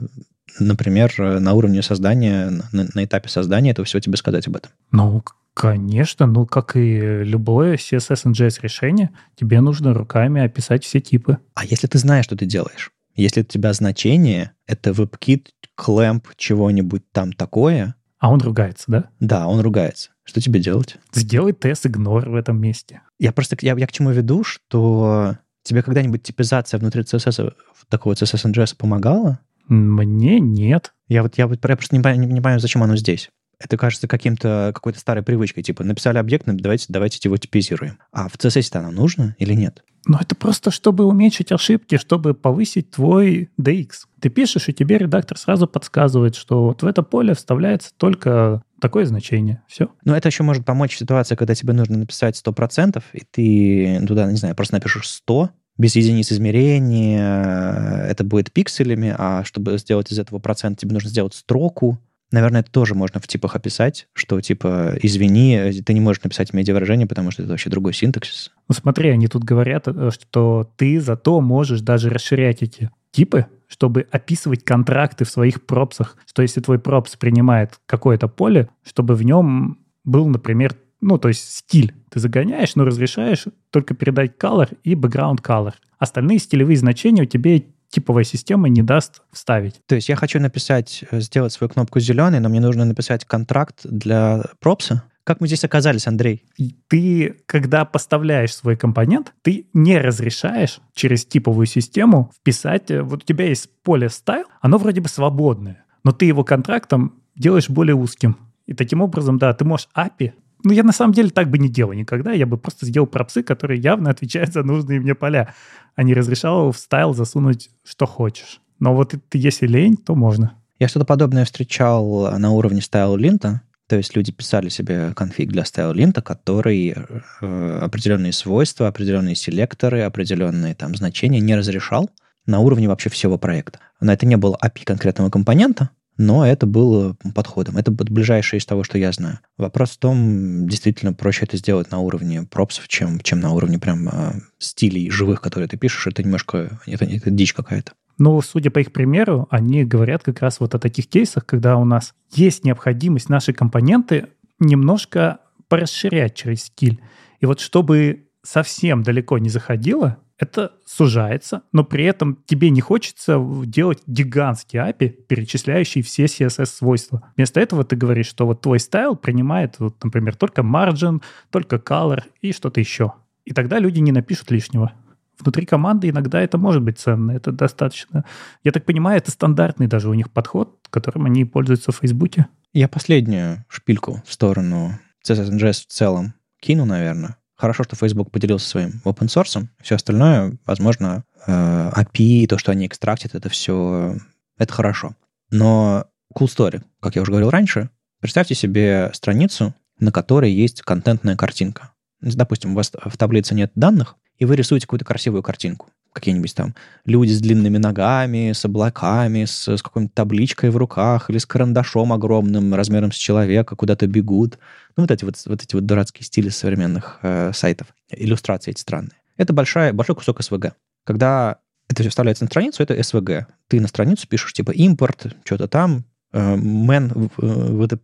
например, на уровне создания, на, на этапе создания этого всего тебе сказать об этом. Ну, конечно, ну, как и любое CSS and JS решение, тебе нужно руками описать все типы. А если ты знаешь, что ты делаешь? Если у тебя значение — это WebKit, clamp, чего-нибудь там такое... А он ругается, да? Да, он ругается. Что тебе делать? Сделай тест игнор в этом месте. Я просто, я, я к чему веду, что тебе когда-нибудь типизация внутри CSS, такого CSS NGS помогала? Мне нет. Я вот, я вот я просто не, не, не понимаю, зачем оно здесь. Это кажется каким-то, какой-то старой привычкой, типа написали объект, давайте, давайте его типизируем. А в CSS-то оно нужно или нет? Ну, это просто, чтобы уменьшить ошибки, чтобы повысить твой DX. Ты пишешь, и тебе редактор сразу подсказывает, что вот в это поле вставляется только такое значение. Все. Но это еще может помочь в ситуации, когда тебе нужно написать 100%, и ты туда, не знаю, просто напишешь 100, без единиц измерения, это будет пикселями, а чтобы сделать из этого процент, тебе нужно сделать строку, Наверное, это тоже можно в типах описать, что типа, извини, ты не можешь написать медиавыражение, потому что это вообще другой синтаксис. Ну смотри, они тут говорят, э, что ты зато можешь даже расширять эти типы, чтобы описывать контракты в своих пропсах. Что если твой пропс принимает какое-то поле, чтобы в нем был, например, ну, то есть стиль. Ты загоняешь, но разрешаешь только передать color и background color. Остальные стилевые значения у тебя типовая система не даст вставить. То есть я хочу написать, э, сделать свою кнопку зеленой, но мне нужно написать контракт для пропса? Как мы здесь оказались, Андрей? Ты, когда поставляешь свой компонент, ты не разрешаешь через типовую систему вписать... Э, вот у тебя есть поле style, оно вроде бы свободное, но ты его контрактом делаешь более узким. И таким образом, да, ты можешь API ну, я на самом деле так бы не делал никогда. Я бы просто сделал props ы, которые явно отвечают за нужные мне поля, а не разрешал в style засунуть что хочешь. Но вот если лень, то можно. Я что-то подобное встречал на уровне Stylelint а. То есть люди писали себе конфиг для Stylelint а, который э, определенные свойства, определенные селекторы, определенные там значения не разрешал на уровне вообще всего проекта. Но это не был API конкретного компонента, но это было подходом. Это ближайшее из того, что я знаю. Вопрос в том, действительно проще это сделать на уровне пропсов, чем, чем на уровне прям э, стилей живых, которые ты пишешь. Это немножко, это, это дичь какая-то. Но, судя по их примеру, они говорят как раз вот о таких кейсах, когда у нас есть необходимость наши компоненты немножко порасширять через стиль. И вот чтобы совсем далеко не заходило, это сужается, но при этом тебе не хочется делать гигантский API, перечисляющий все CSS-свойства. Вместо этого ты говоришь, что вот твой стайл принимает, вот, например, только margin, только color и что-то еще. И тогда люди не напишут лишнего. Внутри команды иногда это может быть ценно, это достаточно. Я так понимаю, это стандартный даже у них подход, которым они пользуются в Фейсбуке. Я последнюю шпильку в сторону CSS в целом кину, наверное. Хорошо, что Facebook поделился своим open source. Все остальное, возможно, э, API, то, что они экстрактят, это все, это хорошо. Но cool story, как я уже говорил раньше, представьте себе страницу, на которой есть контентная картинка. Допустим, у вас в таблице нет данных, и вы рисуете какую-то красивую картинку какие-нибудь там люди с длинными ногами, с облаками, с, с какой-нибудь табличкой в руках или с карандашом огромным размером с человека куда-то бегут. Ну, вот эти вот, вот эти вот дурацкие стили современных э, сайтов, иллюстрации эти странные. Это большая, большой кусок СВГ. Когда это все вставляется на страницу, это СВГ. Ты на страницу пишешь типа импорт, что-то там, man with a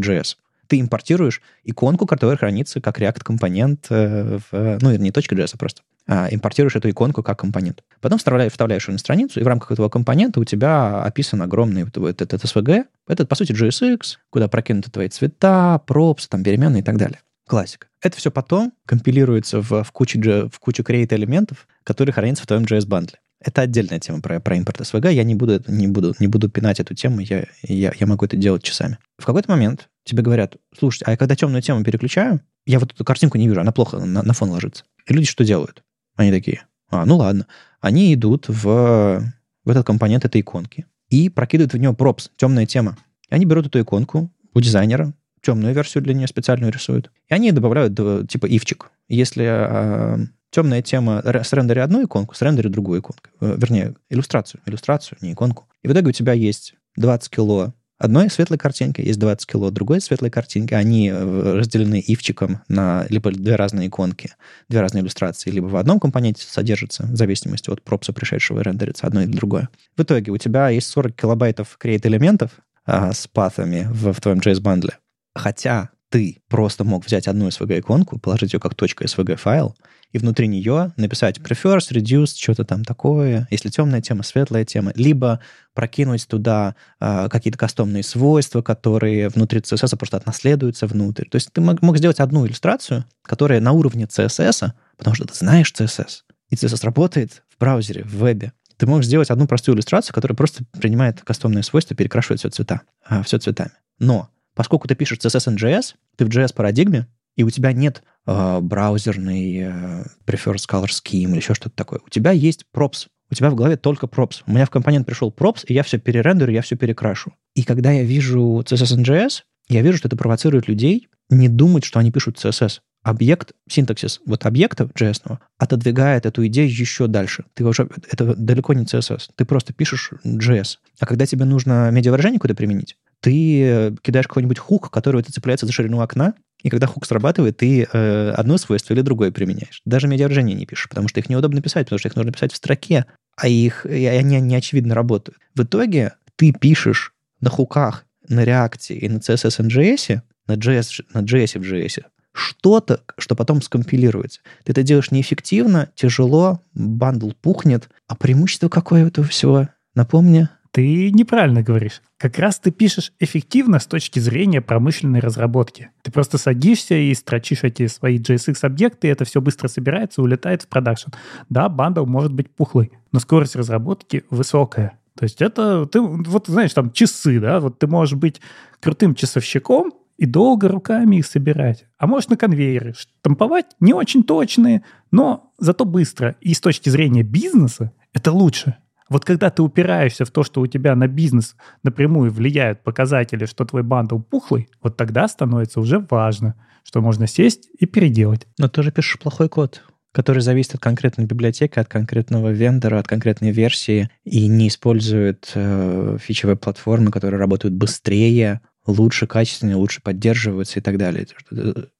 .js ты импортируешь иконку, которая хранится как React-компонент в... Ну, не .js, а просто а, импортируешь эту иконку как компонент. Потом вставляешь, вставляешь ее на страницу, и в рамках этого компонента у тебя описан огромный вот этот, этот SVG. Это, по сути, JSX, куда прокинуты твои цвета, пропс, там, переменные и так далее. Классика. Это все потом компилируется в, в, кучу, в кучу create элементов, которые хранятся в твоем JS-бандле. Это отдельная тема про, про импорт SVG. Я не буду, не, буду, не буду пинать эту тему, я, я, я могу это делать часами. В какой-то момент тебе говорят, слушайте, а я когда темную тему переключаю, я вот эту картинку не вижу, она плохо на, на фон ложится. И люди что делают? Они такие, а, ну ладно. Они идут в, в этот компонент этой иконки и прокидывают в него пропс, темная тема. И они берут эту иконку у дизайнера, темную версию для нее специальную рисуют, и они добавляют типа ивчик. Если э, темная тема с рендерит одну иконку, с рендерит другую иконку, э, вернее, иллюстрацию, иллюстрацию, не иконку. И в итоге у тебя есть 20 кило одной светлой картинки, есть 20 кило другой светлой картинки. Они э, разделены ивчиком на либо две разные иконки, две разные иллюстрации, либо в одном компоненте содержится, в зависимости от пропса пришедшего рендерится одно или другое. В итоге у тебя есть 40 килобайтов create элементов а, с паthами в, в твоем JS-бандле. Хотя ты просто мог взять одну SVG-иконку, положить ее как .svg-файл, и внутри нее написать prefers, reduce, что-то там такое, если темная тема, светлая тема, либо прокинуть туда э, какие-то кастомные свойства, которые внутри CSS просто отнаследуются внутрь. То есть ты мог, мог сделать одну иллюстрацию, которая на уровне CSS, потому что ты знаешь CSS, и CSS работает в браузере, в вебе. Ты можешь сделать одну простую иллюстрацию, которая просто принимает кастомные свойства, перекрашивает все цвета, э, все цветами. Но поскольку ты пишешь CSS and JS, ты в JS-парадигме, и у тебя нет э, браузерный э, prefers color scheme или еще что-то такое. У тебя есть props. У тебя в голове только props. У меня в компонент пришел props, и я все перерендерю, я все перекрашу. И когда я вижу CSS JS, я вижу, что это провоцирует людей не думать, что они пишут CSS. Объект, синтаксис вот объекта JS отодвигает эту идею еще дальше. Ты уже, это далеко не CSS. Ты просто пишешь JS. А когда тебе нужно медиавыражение куда применить, ты кидаешь какой-нибудь хук, который цепляется за ширину окна, и когда хук срабатывает, ты э, одно свойство или другое применяешь. Даже медиавыражения не пишешь, потому что их неудобно писать, потому что их нужно писать в строке, а их, и они не очевидно работают. В итоге ты пишешь на хуках, на реакции и на CSS NGS, на JS, на JS в JS, что-то, что потом скомпилируется. Ты это делаешь неэффективно, тяжело, бандл пухнет. А преимущество какое у этого всего? Напомни. Ты неправильно говоришь. Как раз ты пишешь эффективно с точки зрения промышленной разработки. Ты просто садишься и строчишь эти свои JSX-объекты, и это все быстро собирается, улетает в продакшн. Да, бандл может быть пухлый, но скорость разработки высокая. То есть это, ты, вот знаешь, там часы, да, вот ты можешь быть крутым часовщиком, и долго руками их собирать. А можешь на конвейере штамповать не очень точные, но зато быстро. И с точки зрения бизнеса это лучше. Вот когда ты упираешься в то, что у тебя на бизнес напрямую влияют показатели, что твой бандл пухлый, вот тогда становится уже важно, что можно сесть и переделать. Но ты же пишешь плохой код, который зависит от конкретной библиотеки, от конкретного вендора, от конкретной версии и не использует э, фичевые платформы, которые работают быстрее, лучше, качественнее, лучше поддерживаются и так далее.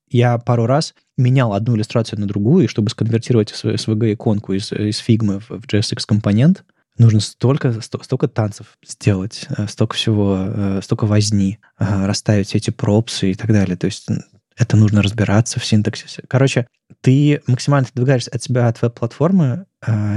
Я пару раз менял одну иллюстрацию на другую, чтобы сконвертировать SVG-иконку из, из Figma в JSX-компонент, нужно столько, столько танцев сделать, э, столько всего, э, столько возни, э, расставить все эти пропсы и так далее. То есть это нужно разбираться в синтаксисе. Короче, ты максимально отодвигаешься от себя, от веб-платформы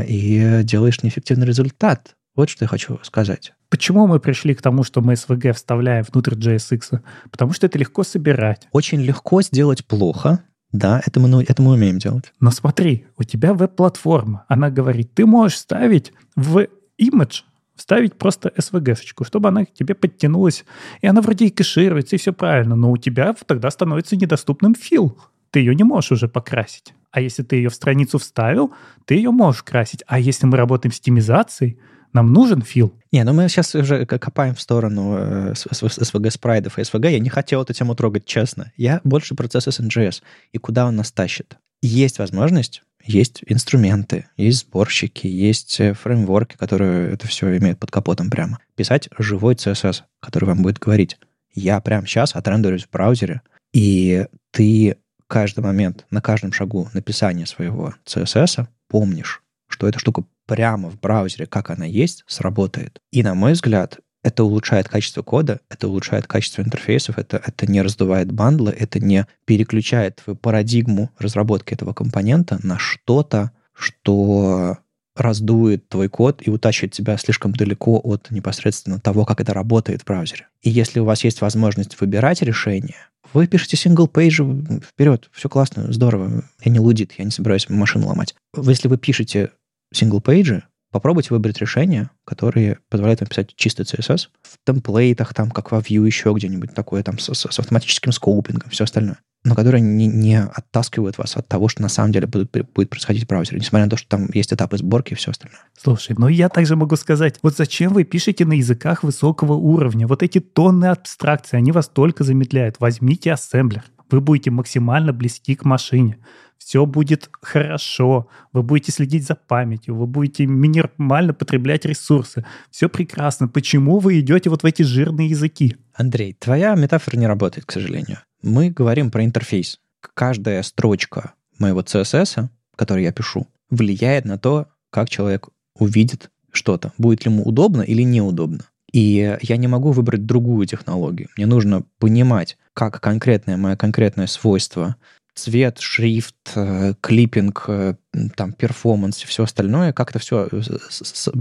и делаешь неэффективный результат. Вот что я хочу сказать. Почему мы пришли к тому, что мы SVG вставляем внутрь JSX? Потому что это легко собирать. Очень легко сделать плохо, да, это мы, ну, это мы умеем делать. Но смотри, у тебя веб-платформа. Она говорит, ты можешь ставить в image вставить просто SVG-шечку, чтобы она к тебе подтянулась. И она вроде и кэшируется, и все правильно. Но у тебя тогда становится недоступным фил. Ты ее не можешь уже покрасить. А если ты ее в страницу вставил, ты ее можешь красить. А если мы работаем с тимизацией, нам нужен фил. Не, ну мы сейчас уже копаем в сторону э, SVG спрайдов и SVG. Я не хотел эту тему трогать, честно. Я больше процесс SNGS. И куда он нас тащит? Есть возможность, есть инструменты, есть сборщики, есть э, фреймворки, которые это все имеют под капотом прямо. Писать живой CSS, который вам будет говорить, я прямо сейчас отрендерюсь в браузере, и ты каждый момент, на каждом шагу написания своего CSS помнишь, что эта штука прямо в браузере, как она есть, сработает. И, на мой взгляд, это улучшает качество кода, это улучшает качество интерфейсов, это, это не раздувает bundle ы, это не переключает твою парадигму разработки этого компонента на что-то, что раздует твой код и утащит тебя слишком далеко от непосредственно того, как это работает в браузере. И если у вас есть возможность выбирать решение, вы пишете single-page вперед, все классно, здорово. Я не лудит, я не собираюсь машину ломать. Если вы пишете single-page и, попробуйте выбрать решения, которые позволяют вам писать чистый CSS в template ах, там, как во Vue, еще где-нибудь такое, там, с, с автоматическим scoping ом, все остальное но которые не, не оттаскивают вас от того, что на самом деле будет, будет происходить в браузере, несмотря на то, что там есть этапы сборки и все остальное. Слушай, ну я также могу сказать, вот зачем вы пишете на языках высокого уровня? Вот эти тонны абстракций, они вас только замедляют. Возьмите ассемблер. Вы будете максимально близки к машине. Все будет хорошо. Вы будете следить за памятью. Вы будете минимально потреблять ресурсы. Все прекрасно. Почему вы идете вот в эти жирные языки? Андрей, твоя метафора не работает, к сожалению мы говорим про интерфейс. Каждая строчка моего CSS, который я пишу, влияет на то, как человек увидит что-то, будет ли ему удобно или неудобно. И я не могу выбрать другую технологию. Мне нужно понимать, как конкретное мое конкретное свойство, цвет, шрифт, э, клиппинг, э, там, перформанс и все остальное, как это все э,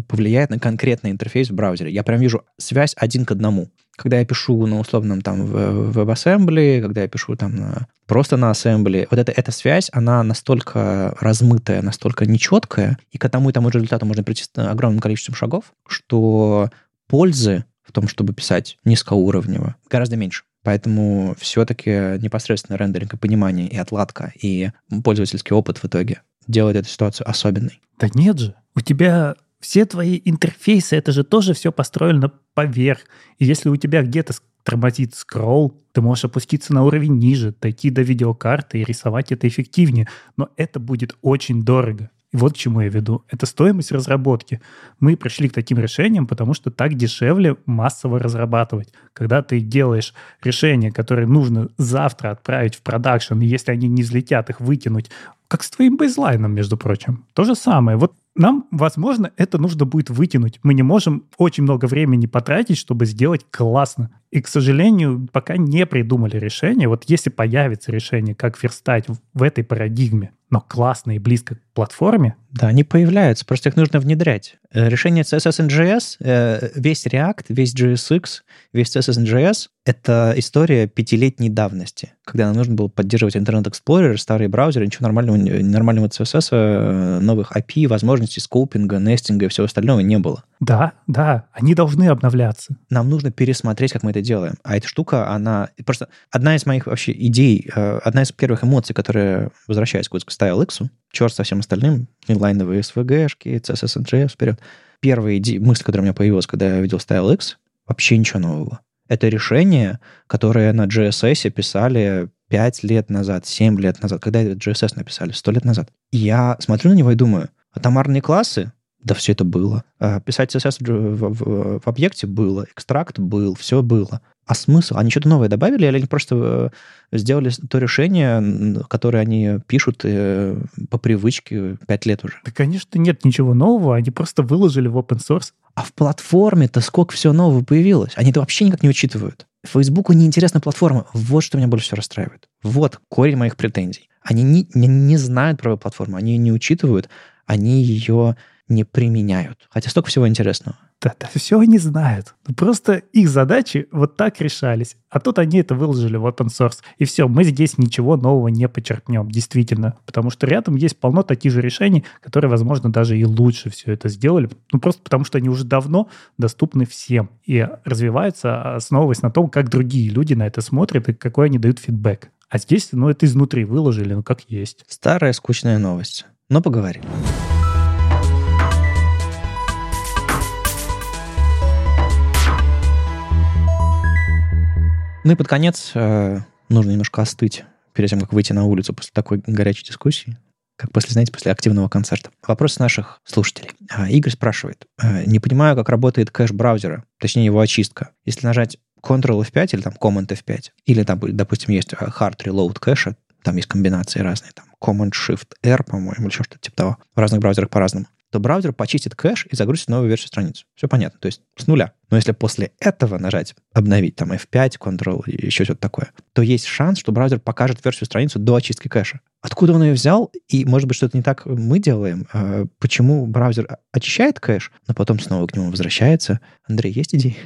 повлияет на конкретный интерфейс в браузере. Я прям вижу связь один к одному когда я пишу на условном там в WebAssembly, когда я пишу там на, просто на Assembly, вот эта, эта связь, она настолько размытая, настолько нечеткая, и к одному и тому же результату можно прийти с огромным количеством шагов, что пользы в том, чтобы писать низкоуровнево, гораздо меньше. Поэтому все-таки непосредственно рендеринг и понимание, и отладка, и пользовательский опыт в итоге делает эту ситуацию особенной. Да нет же. У тебя все твои интерфейсы, это же тоже все построено поверх. И если у тебя где-то тормозит скролл, ты можешь опуститься на уровень ниже, дойти до видеокарты и рисовать это эффективнее. Но это будет очень дорого. И вот к чему я веду. Это стоимость разработки. Мы пришли к таким решениям, потому что так дешевле массово разрабатывать. Когда ты делаешь решение, которое нужно завтра отправить в продакшн, и если они не взлетят, их выкинуть, как с твоим бейзлайном, между прочим. То же самое. Вот нам, возможно, это нужно будет вытянуть. Мы не можем очень много времени потратить, чтобы сделать классно. И, к сожалению, пока не придумали решение. Вот если появится решение, как верстать в этой парадигме, но классно и близко к платформе. Да, они появляются, просто их нужно внедрять. Э, решение CSS NGS, э, весь React, весь JSX, весь CSS NGS — это история пятилетней давности, когда нам нужно было поддерживать Internet Explorer, старые браузеры, ничего нормального, нормального CSS, э, новых API, возможностей скоупинга, нестинга и всего остального не было. Да, да, они должны обновляться. Нам нужно пересмотреть, как мы это делаем. А эта штука, она... Просто одна из моих вообще идей, одна из первых эмоций, которые, возвращаясь к StyleX, черт со всем остальным, инлайновые SVG-шки, CSS NGS, вперед. Первая идея, мысль, которая у меня появилась, когда я видел StyleX, вообще ничего нового. Это решение, которое на GSS писали 5 лет назад, 7 лет назад. Когда GSS написали? 100 лет назад. Я смотрю на него и думаю, атомарные классы? Да все это было. А писать CSS в, в, в объекте было, экстракт был, все было. А смысл? Они что-то новое добавили, или они просто э, сделали то решение, которое они пишут э, по привычке пять лет уже? Да, конечно, нет ничего нового, они просто выложили в open source. А в платформе-то сколько всего нового появилось? Они это вообще никак не учитывают. Фейсбуку неинтересна платформа. Вот что меня больше всего расстраивает. Вот корень моих претензий. Они не, не, не знают про платформу, они ее не учитывают, они ее не применяют. Хотя столько всего интересного. Да, да, все они знают. Ну, просто их задачи вот так решались. А тут они это выложили в open source. И все, мы здесь ничего нового не почерпнем, действительно. Потому что рядом есть полно таких же решений, которые, возможно, даже и лучше все это сделали. Ну, просто потому что они уже давно доступны всем. И развиваются, основываясь на том, как другие люди на это смотрят и какой они дают фидбэк. А здесь, ну, это изнутри выложили, ну, как есть. Старая скучная новость. Но поговорим. Ну и под конец э, нужно немножко остыть перед тем, как выйти на улицу после такой горячей дискуссии, как после, знаете, после активного концерта. Вопрос наших слушателей. А, Игорь спрашивает. «Э, не понимаю, как работает кэш браузера, точнее его очистка. Если нажать Ctrl F5 или там Command F5, или там, допустим, есть э, Hard Reload кэша, там есть комбинации разные, там Command Shift R, по-моему, или еще что-то типа того. В разных браузерах по-разному то браузер почистит кэш и загрузит новую версию страницы. Все понятно, то есть с нуля. Но если после этого нажать обновить, там F5, Ctrl еще что-то такое, то есть шанс, что браузер покажет версию страницы до очистки кэша. Откуда он ее взял? И, может быть, что-то не так мы делаем? А почему браузер очищает кэш, но потом снова к нему возвращается? Андрей, есть идеи?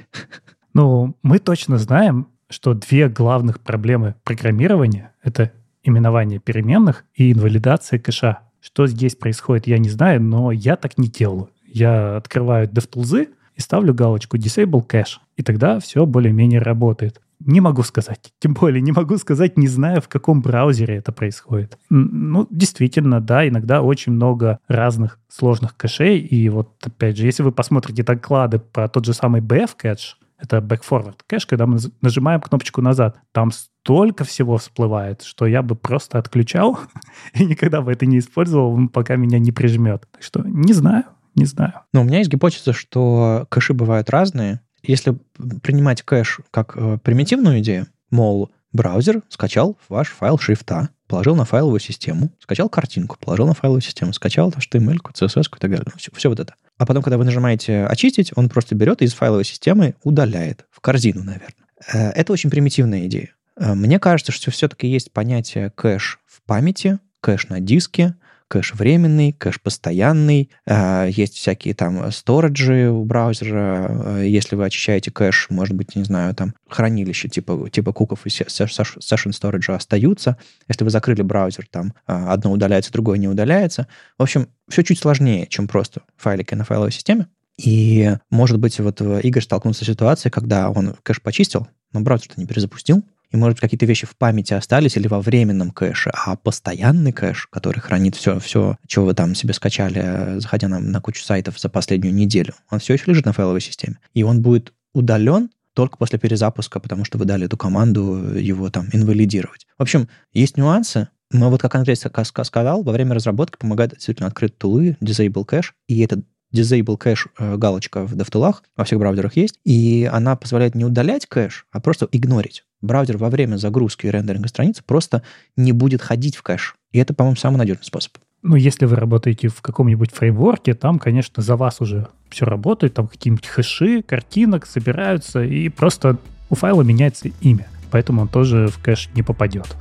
Ну, мы точно знаем, что две главных проблемы программирования — это именование переменных и инвалидация кэша. Что здесь происходит, я не знаю, но я так не делаю. Я открываю DevTools и ставлю галочку Disable Cache, и тогда все более-менее работает. Не могу сказать. [LAUGHS] Тем более не могу сказать, не знаю, в каком браузере это происходит. Ну, действительно, да, иногда очень много разных сложных кэшей. И вот, опять же, если вы посмотрите доклады про тот же самый BF кэш, это back-forward кэш, когда мы нажимаем кнопочку назад. Там столько всего всплывает, что я бы просто отключал [LAUGHS] и никогда бы это не использовал, пока меня не прижмет. Так что не знаю, не знаю. Но у меня есть гипотеза, что кэши бывают разные. Если принимать кэш как э, примитивную идею, мол, браузер скачал ваш файл шрифта, положил на файловую систему, скачал картинку, положил на файловую систему, скачал HTML, CSS и так далее. Все, все вот это. А потом, когда вы нажимаете «Очистить», он просто берет из файловой системы удаляет. В корзину, наверное. Э, это очень примитивная идея. Э, мне кажется, что все-таки есть понятие кэш в памяти, кэш на диске, кэш временный, кэш постоянный, э, есть всякие там storage и у браузера, если вы очищаете кэш, может быть, не знаю, там хранилище типа, типа cook ов и session storage остаются. Если вы закрыли браузер, там одно удаляется, другое не удаляется. В общем, все чуть сложнее, чем просто файлики на файловой системе. И, может быть, вот Игорь столкнулся с ситуацией, когда он кэш почистил, но браузер-то не перезапустил, и, может, какие-то вещи в памяти остались или во временном кэше, а постоянный кэш, который хранит все, все, что вы там себе скачали, заходя на, на кучу сайтов за последнюю неделю, он все еще лежит на файловой системе. И он будет удален только после перезапуска, потому что вы дали эту команду его там инвалидировать. В общем, есть нюансы, но вот как Андрей сказал, во время разработки помогает действительно открыть тулы, disable cache, и этот disable cache э, галочка в DevTools во всех браузерах есть, и она позволяет не удалять кэш, а просто игнорить. Браузер во время загрузки и рендеринга страницы просто не будет ходить в кэш. И это, по-моему, самый надежный способ. Ну, если вы работаете в каком-нибудь фреймворке, там, конечно, за вас уже все работает, там какие-нибудь хэши, картинок собираются, и просто у файла меняется имя. Поэтому он тоже в кэш не попадет.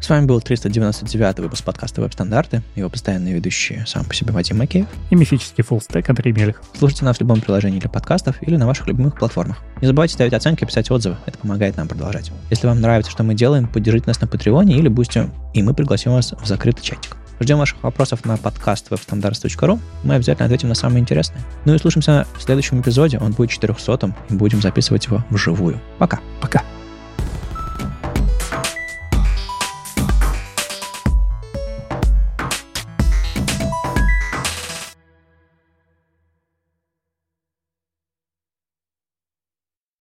С вами был 399 выпуск подкаста «Веб-стандарты», его постоянные ведущие сам по себе Вадим Макеев и мифический fullstack Андрей Мелих. Слушайте нас в любом приложении для подкастов или на ваших любимых платформах. Не забывайте ставить оценки и писать отзывы, это помогает нам продолжать. Если вам нравится, что мы делаем, поддержите нас на Патреоне или Бусти, и мы пригласим вас в закрытый чатик. Ждем ваших вопросов на подкаст webstandards.ru. Мы обязательно ответим на самые интересные. Ну и слушаемся в следующем эпизоде. Он будет 400 и будем записывать его вживую. Пока. Пока.